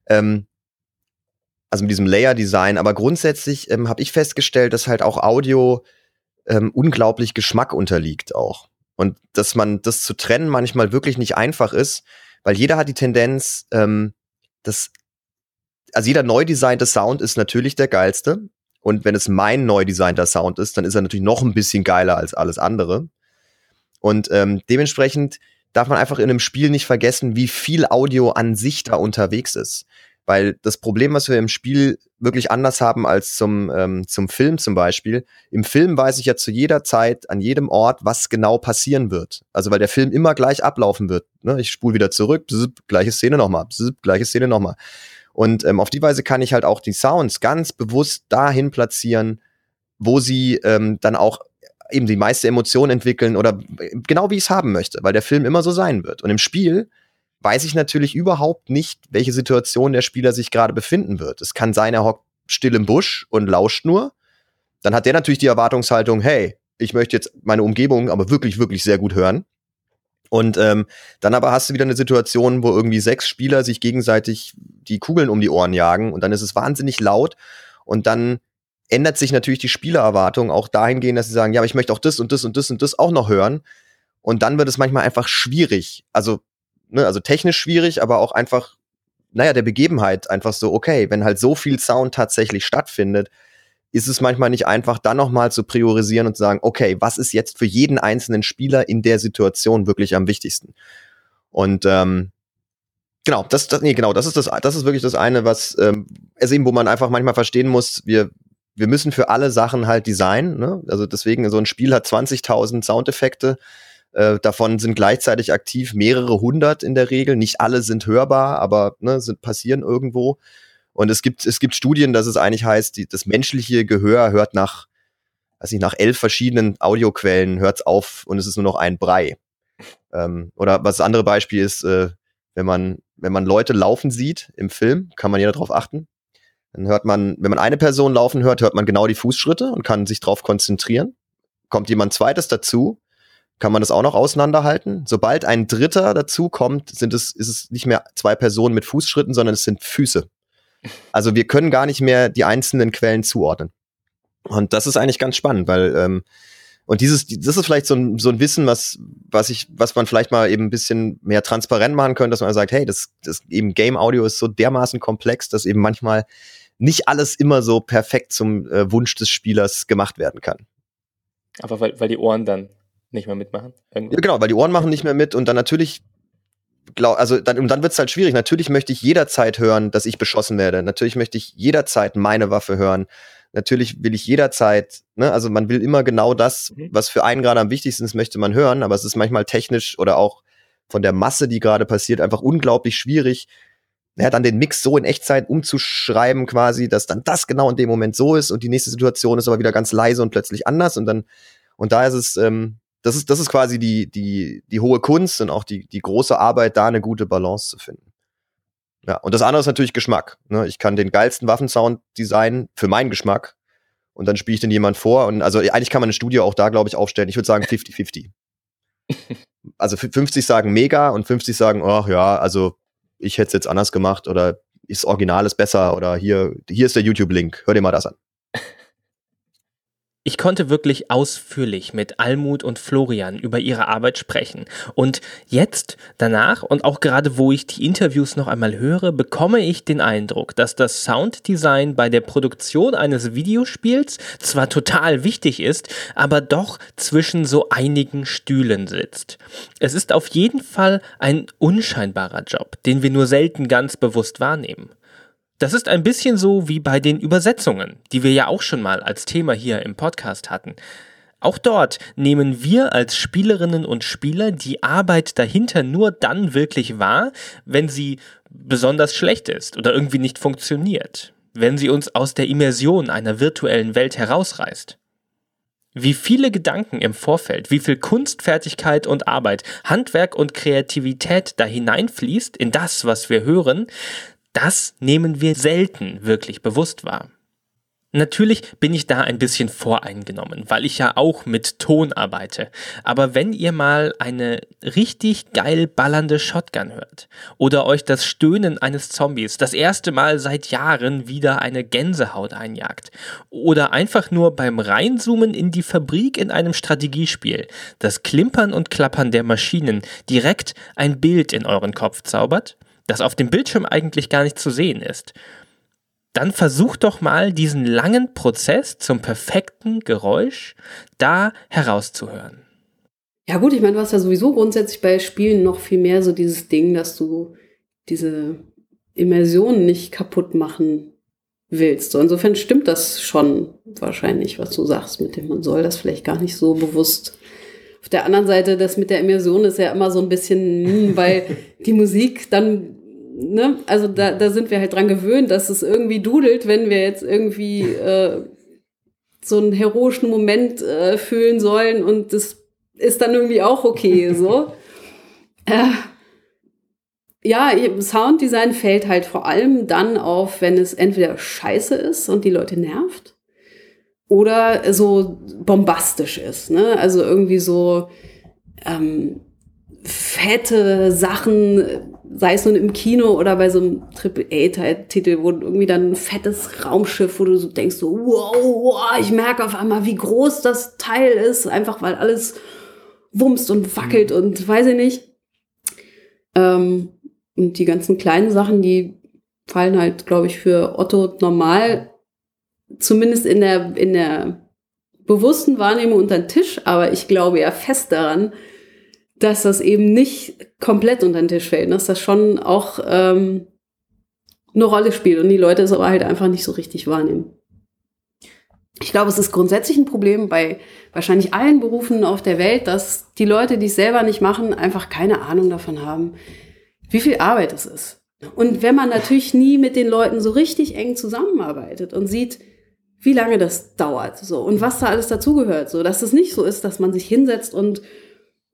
Ähm, also mit diesem Layer-Design. Aber grundsätzlich ähm, habe ich festgestellt, dass halt auch Audio ähm, unglaublich Geschmack unterliegt auch. Und dass man das zu trennen manchmal wirklich nicht einfach ist, weil jeder hat die Tendenz, ähm, dass also jeder neu designte Sound ist natürlich der geilste, und wenn es mein neu designter Sound ist, dann ist er natürlich noch ein bisschen geiler als alles andere. Und ähm, dementsprechend darf man einfach in einem Spiel nicht vergessen, wie viel Audio an sich da unterwegs ist. Weil das Problem, was wir im Spiel wirklich anders haben als zum, ähm, zum Film zum Beispiel, im Film weiß ich ja zu jeder Zeit, an jedem Ort, was genau passieren wird. Also weil der Film immer gleich ablaufen wird. Ne? Ich spule wieder zurück, bzz, gleiche Szene nochmal, gleiche Szene nochmal. Und ähm, auf die Weise kann ich halt auch die Sounds ganz bewusst dahin platzieren, wo sie ähm, dann auch eben die meiste Emotion entwickeln oder genau wie ich es haben möchte, weil der Film immer so sein wird. Und im Spiel weiß ich natürlich überhaupt nicht, welche Situation der Spieler sich gerade befinden wird. Es kann sein, er hockt still im Busch und lauscht nur. Dann hat der natürlich die Erwartungshaltung, hey, ich möchte jetzt meine Umgebung aber wirklich, wirklich sehr gut hören. Und ähm, dann aber hast du wieder eine Situation, wo irgendwie sechs Spieler sich gegenseitig die Kugeln um die Ohren jagen und dann ist es wahnsinnig laut und dann ändert sich natürlich die Spielererwartung auch dahingehend, dass sie sagen, ja, aber ich möchte auch das und das und das und das auch noch hören. Und dann wird es manchmal einfach schwierig. Also, ne, also technisch schwierig, aber auch einfach, naja, der Begebenheit einfach so, okay, wenn halt so viel Sound tatsächlich stattfindet, ist es manchmal nicht einfach, dann nochmal zu priorisieren und zu sagen, okay, was ist jetzt für jeden einzelnen Spieler in der Situation wirklich am wichtigsten? Und ähm, genau, das, das, nee, genau, das ist das, das ist wirklich das eine, was ähm, es eben, wo man einfach manchmal verstehen muss, wir, wir müssen für alle Sachen halt designen. Ne? Also deswegen, so ein Spiel hat 20.000 Soundeffekte. Äh, davon sind gleichzeitig aktiv mehrere hundert in der Regel. Nicht alle sind hörbar, aber ne, sind passieren irgendwo. Und es gibt, es gibt Studien, dass es eigentlich heißt, die, das menschliche Gehör hört nach, weiß nicht, nach elf verschiedenen Audioquellen hört's auf und es ist nur noch ein Brei. Ähm, oder was das andere Beispiel ist, äh, wenn man, wenn man Leute laufen sieht im Film, kann man ja darauf achten. Dann hört man, wenn man eine Person laufen hört, hört man genau die Fußschritte und kann sich darauf konzentrieren. Kommt jemand zweites dazu, kann man das auch noch auseinanderhalten. Sobald ein Dritter dazu kommt, sind es, ist es nicht mehr zwei Personen mit Fußschritten, sondern es sind Füße. Also wir können gar nicht mehr die einzelnen Quellen zuordnen. Und das ist eigentlich ganz spannend, weil ähm, und dieses, das ist vielleicht so ein, so ein Wissen, was, was ich, was man vielleicht mal eben ein bisschen mehr transparent machen könnte, dass man sagt, hey, das, das eben Game Audio ist so dermaßen komplex, dass eben manchmal nicht alles immer so perfekt zum äh, Wunsch des Spielers gemacht werden kann. Aber weil, weil die Ohren dann nicht mehr mitmachen? Ja, genau, weil die Ohren machen nicht mehr mit und dann natürlich, glaub, also dann, und dann wird es halt schwierig. Natürlich möchte ich jederzeit hören, dass ich beschossen werde. Natürlich möchte ich jederzeit meine Waffe hören. Natürlich will ich jederzeit, ne, also man will immer genau das, mhm. was für einen gerade am wichtigsten ist, möchte man hören, aber es ist manchmal technisch oder auch von der Masse, die gerade passiert, einfach unglaublich schwierig, ja, dann den Mix so in Echtzeit umzuschreiben quasi, dass dann das genau in dem Moment so ist und die nächste Situation ist aber wieder ganz leise und plötzlich anders und dann und da ist es ähm, das ist das ist quasi die die die hohe Kunst und auch die die große Arbeit da eine gute Balance zu finden. Ja, und das andere ist natürlich Geschmack. Ne? Ich kann den geilsten Waffensound designen für meinen Geschmack und dann spiele ich den jemand vor und also eigentlich kann man ein Studio auch da glaube ich aufstellen. Ich würde sagen 50-50. also 50 sagen mega und 50 sagen, ach ja, also ich hätte es jetzt anders gemacht oder ist Original ist besser oder hier, hier ist der YouTube-Link, hör dir mal das an. Ich konnte wirklich ausführlich mit Almut und Florian über ihre Arbeit sprechen. Und jetzt, danach und auch gerade wo ich die Interviews noch einmal höre, bekomme ich den Eindruck, dass das Sounddesign bei der Produktion eines Videospiels zwar total wichtig ist, aber doch zwischen so einigen Stühlen sitzt. Es ist auf jeden Fall ein unscheinbarer Job, den wir nur selten ganz bewusst wahrnehmen. Das ist ein bisschen so wie bei den Übersetzungen, die wir ja auch schon mal als Thema hier im Podcast hatten. Auch dort nehmen wir als Spielerinnen und Spieler die Arbeit dahinter nur dann wirklich wahr, wenn sie besonders schlecht ist oder irgendwie nicht funktioniert, wenn sie uns aus der Immersion einer virtuellen Welt herausreißt. Wie viele Gedanken im Vorfeld, wie viel Kunstfertigkeit und Arbeit, Handwerk und Kreativität da hineinfließt in das, was wir hören, das nehmen wir selten wirklich bewusst wahr. Natürlich bin ich da ein bisschen voreingenommen, weil ich ja auch mit Ton arbeite. Aber wenn ihr mal eine richtig geil ballernde Shotgun hört oder euch das Stöhnen eines Zombies das erste Mal seit Jahren wieder eine Gänsehaut einjagt oder einfach nur beim Reinzoomen in die Fabrik in einem Strategiespiel das Klimpern und Klappern der Maschinen direkt ein Bild in euren Kopf zaubert, das auf dem Bildschirm eigentlich gar nicht zu sehen ist, dann versuch doch mal diesen langen Prozess zum perfekten Geräusch da herauszuhören. Ja gut, ich meine, du hast ja sowieso grundsätzlich bei Spielen noch viel mehr so dieses Ding, dass du diese Immersion nicht kaputt machen willst. So, insofern stimmt das schon wahrscheinlich, was du sagst, mit dem man soll das vielleicht gar nicht so bewusst auf der anderen Seite, das mit der Immersion ist ja immer so ein bisschen, hm, weil die Musik dann, ne, also da, da sind wir halt dran gewöhnt, dass es irgendwie dudelt, wenn wir jetzt irgendwie äh, so einen heroischen Moment äh, fühlen sollen und das ist dann irgendwie auch okay, so. äh, ja, Sounddesign fällt halt vor allem dann auf, wenn es entweder scheiße ist und die Leute nervt oder so bombastisch ist. Ne? Also irgendwie so ähm, fette Sachen, sei es nun im Kino oder bei so einem Triple-A-Titel, wo irgendwie dann ein fettes Raumschiff, wo du so denkst, so, wow, wow, ich merke auf einmal, wie groß das Teil ist, einfach weil alles wumst und wackelt mhm. und weiß ich nicht. Ähm, und die ganzen kleinen Sachen, die fallen halt, glaube ich, für Otto normal zumindest in der, in der bewussten Wahrnehmung unter den Tisch, aber ich glaube ja fest daran, dass das eben nicht komplett unter den Tisch fällt, dass das schon auch ähm, eine Rolle spielt und die Leute es aber halt einfach nicht so richtig wahrnehmen. Ich glaube, es ist grundsätzlich ein Problem bei wahrscheinlich allen Berufen auf der Welt, dass die Leute, die es selber nicht machen, einfach keine Ahnung davon haben, wie viel Arbeit es ist. Und wenn man natürlich nie mit den Leuten so richtig eng zusammenarbeitet und sieht, wie lange das dauert, so und was da alles dazugehört, so dass es nicht so ist, dass man sich hinsetzt und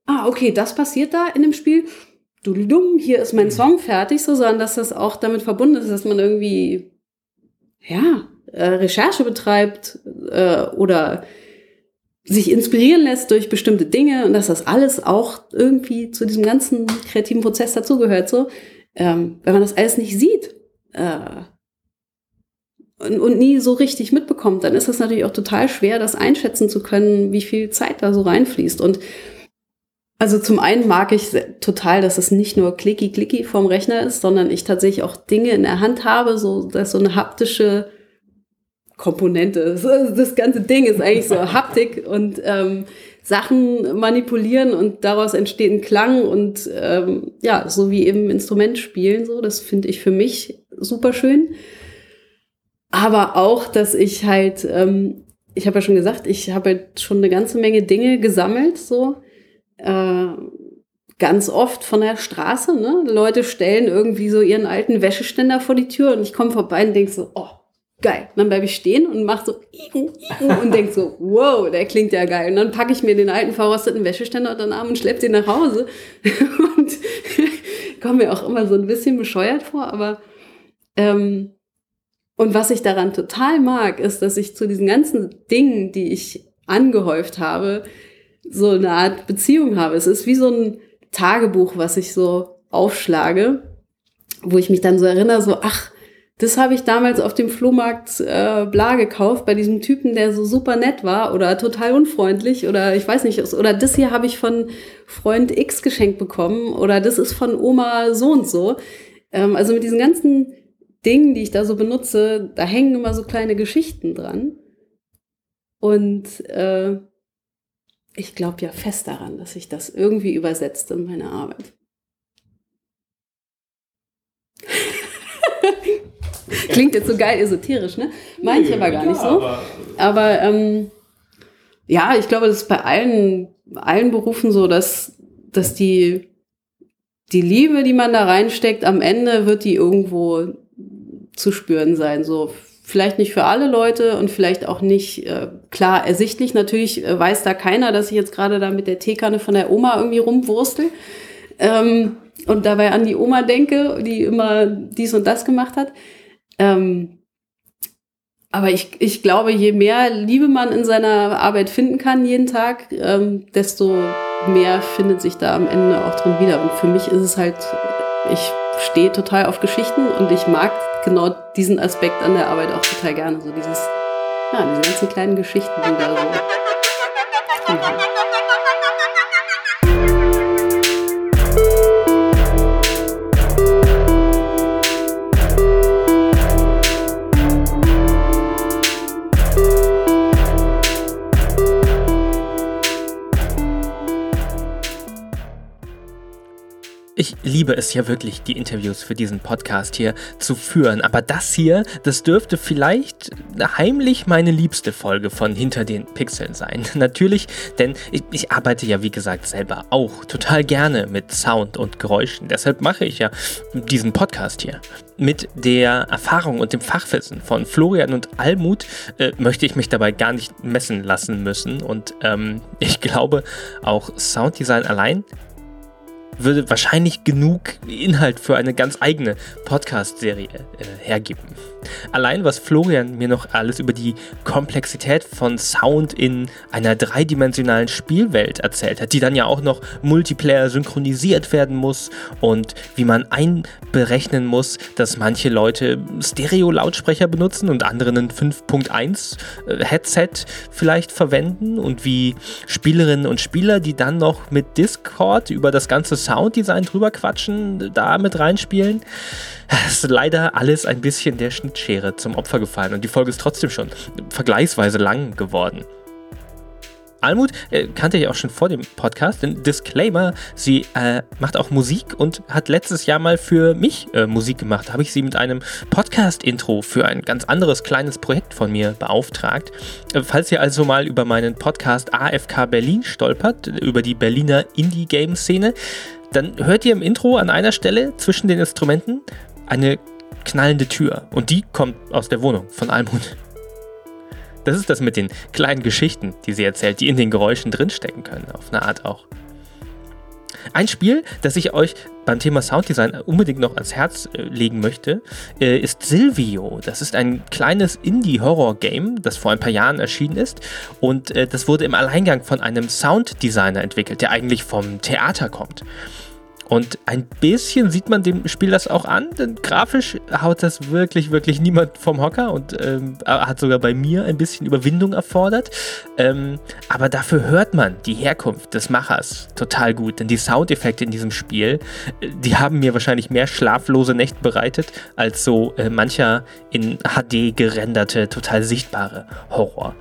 ah okay, das passiert da in dem Spiel, du dumm, hier ist mein Song fertig, so, sondern dass das auch damit verbunden ist, dass man irgendwie ja äh, Recherche betreibt äh, oder sich inspirieren lässt durch bestimmte Dinge und dass das alles auch irgendwie zu diesem ganzen kreativen Prozess dazugehört. So, ähm, wenn man das alles nicht sieht äh, und, und nie so richtig mitbekommt, dann ist es natürlich auch total schwer, das einschätzen zu können, wie viel Zeit da so reinfließt. Und also zum einen mag ich total, dass es nicht nur klicky klicky vom Rechner ist, sondern ich tatsächlich auch Dinge in der Hand habe, so dass so eine haptische Komponente. Das ganze Ding ist eigentlich so Haptik und ähm, Sachen manipulieren und daraus entsteht ein Klang und ähm, ja, so wie eben Instrument spielen, so, das finde ich für mich super schön. Aber auch, dass ich halt, ähm, ich habe ja schon gesagt, ich habe halt schon eine ganze Menge Dinge gesammelt, so äh, ganz oft von der Straße. Ne? Leute stellen irgendwie so ihren alten Wäscheständer vor die Tür und ich komme vorbei und denke so, oh, geil. Und dann bleibe ich stehen und mache so und denk so, wow, der klingt ja geil. Und dann packe ich mir den alten verrosteten Wäscheständer unter den Arm und schlepp den nach Hause. und komme mir auch immer so ein bisschen bescheuert vor, aber ähm, und was ich daran total mag, ist, dass ich zu diesen ganzen Dingen, die ich angehäuft habe, so eine Art Beziehung habe. Es ist wie so ein Tagebuch, was ich so aufschlage, wo ich mich dann so erinnere, so, ach, das habe ich damals auf dem Flohmarkt äh, bla gekauft bei diesem Typen, der so super nett war oder total unfreundlich oder ich weiß nicht, oder das hier habe ich von Freund X geschenkt bekommen oder das ist von Oma so und so. Ähm, also mit diesen ganzen Dingen, die ich da so benutze, da hängen immer so kleine Geschichten dran. Und äh, ich glaube ja fest daran, dass sich das irgendwie übersetzt in meine Arbeit. Klingt jetzt so geil esoterisch, ne? Meine ich aber gar nicht so. Aber, aber ähm, ja, ich glaube, das ist bei allen, allen Berufen so, dass, dass die, die Liebe, die man da reinsteckt, am Ende wird die irgendwo zu spüren sein. So vielleicht nicht für alle Leute und vielleicht auch nicht äh, klar ersichtlich. Natürlich äh, weiß da keiner, dass ich jetzt gerade da mit der Teekanne von der Oma irgendwie rumwurstel. Ähm, und dabei an die Oma denke, die immer dies und das gemacht hat. Ähm, aber ich, ich glaube, je mehr Liebe man in seiner Arbeit finden kann jeden Tag, ähm, desto mehr findet sich da am Ende auch drin wieder. Und für mich ist es halt, ich stehe total auf Geschichten und ich mag genau diesen Aspekt an der Arbeit auch total gerne. So dieses, ja, diese ganzen kleinen Geschichten, die da so. Mhm. Ich liebe es ja wirklich, die Interviews für diesen Podcast hier zu führen. Aber das hier, das dürfte vielleicht heimlich meine liebste Folge von Hinter den Pixeln sein. Natürlich, denn ich, ich arbeite ja wie gesagt selber auch total gerne mit Sound und Geräuschen. Deshalb mache ich ja diesen Podcast hier. Mit der Erfahrung und dem Fachwissen von Florian und Almut äh, möchte ich mich dabei gar nicht messen lassen müssen. Und ähm, ich glaube, auch Sounddesign allein würde wahrscheinlich genug Inhalt für eine ganz eigene Podcast-Serie äh, hergeben. Allein was Florian mir noch alles über die Komplexität von Sound in einer dreidimensionalen Spielwelt erzählt hat, die dann ja auch noch Multiplayer synchronisiert werden muss und wie man einberechnen muss, dass manche Leute Stereo-Lautsprecher benutzen und andere einen 5.1 äh, Headset vielleicht verwenden und wie Spielerinnen und Spieler, die dann noch mit Discord über das ganze Sounddesign drüber quatschen, da mit reinspielen. Es ist leider alles ein bisschen der Schnittschere zum Opfer gefallen und die Folge ist trotzdem schon vergleichsweise lang geworden. Almut äh, kannte ich auch schon vor dem Podcast. Denn Disclaimer, sie äh, macht auch Musik und hat letztes Jahr mal für mich äh, Musik gemacht. Da habe ich sie mit einem Podcast-Intro für ein ganz anderes kleines Projekt von mir beauftragt. Äh, falls ihr also mal über meinen Podcast AFK Berlin stolpert, über die Berliner Indie-Game-Szene, dann hört ihr im Intro an einer Stelle zwischen den Instrumenten eine knallende Tür. Und die kommt aus der Wohnung von Almut. Das ist das mit den kleinen Geschichten, die sie erzählt, die in den Geräuschen drinstecken können, auf eine Art auch. Ein Spiel, das ich euch beim Thema Sounddesign unbedingt noch ans Herz äh, legen möchte, äh, ist Silvio. Das ist ein kleines Indie-Horror-Game, das vor ein paar Jahren erschienen ist. Und äh, das wurde im Alleingang von einem Sounddesigner entwickelt, der eigentlich vom Theater kommt. Und ein bisschen sieht man dem Spiel das auch an, denn grafisch haut das wirklich, wirklich niemand vom Hocker und ähm, hat sogar bei mir ein bisschen Überwindung erfordert. Ähm, aber dafür hört man die Herkunft des Machers total gut, denn die Soundeffekte in diesem Spiel, äh, die haben mir wahrscheinlich mehr schlaflose Nächte bereitet als so äh, mancher in HD gerenderte, total sichtbare Horror.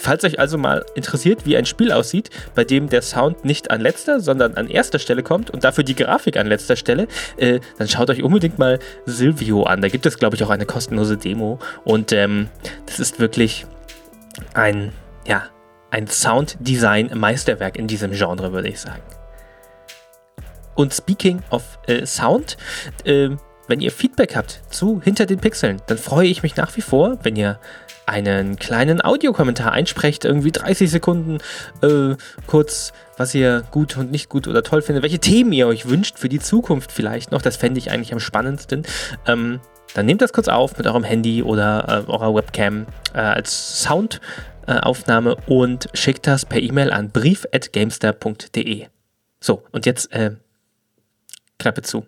Falls euch also mal interessiert, wie ein Spiel aussieht, bei dem der Sound nicht an letzter, sondern an erster Stelle kommt und dafür die Grafik an letzter Stelle, äh, dann schaut euch unbedingt mal Silvio an. Da gibt es, glaube ich, auch eine kostenlose Demo. Und ähm, das ist wirklich ein, ja, ein Sounddesign-Meisterwerk in diesem Genre, würde ich sagen. Und speaking of äh, Sound, äh, wenn ihr Feedback habt zu Hinter den Pixeln, dann freue ich mich nach wie vor, wenn ihr einen kleinen Audiokommentar einsprecht, irgendwie 30 Sekunden äh, kurz, was ihr gut und nicht gut oder toll findet, welche Themen ihr euch wünscht für die Zukunft vielleicht noch, das fände ich eigentlich am spannendsten. Ähm, dann nehmt das kurz auf mit eurem Handy oder äh, eurer Webcam äh, als Soundaufnahme äh, und schickt das per E-Mail an brief.gamester.de. So, und jetzt äh, Klappe zu.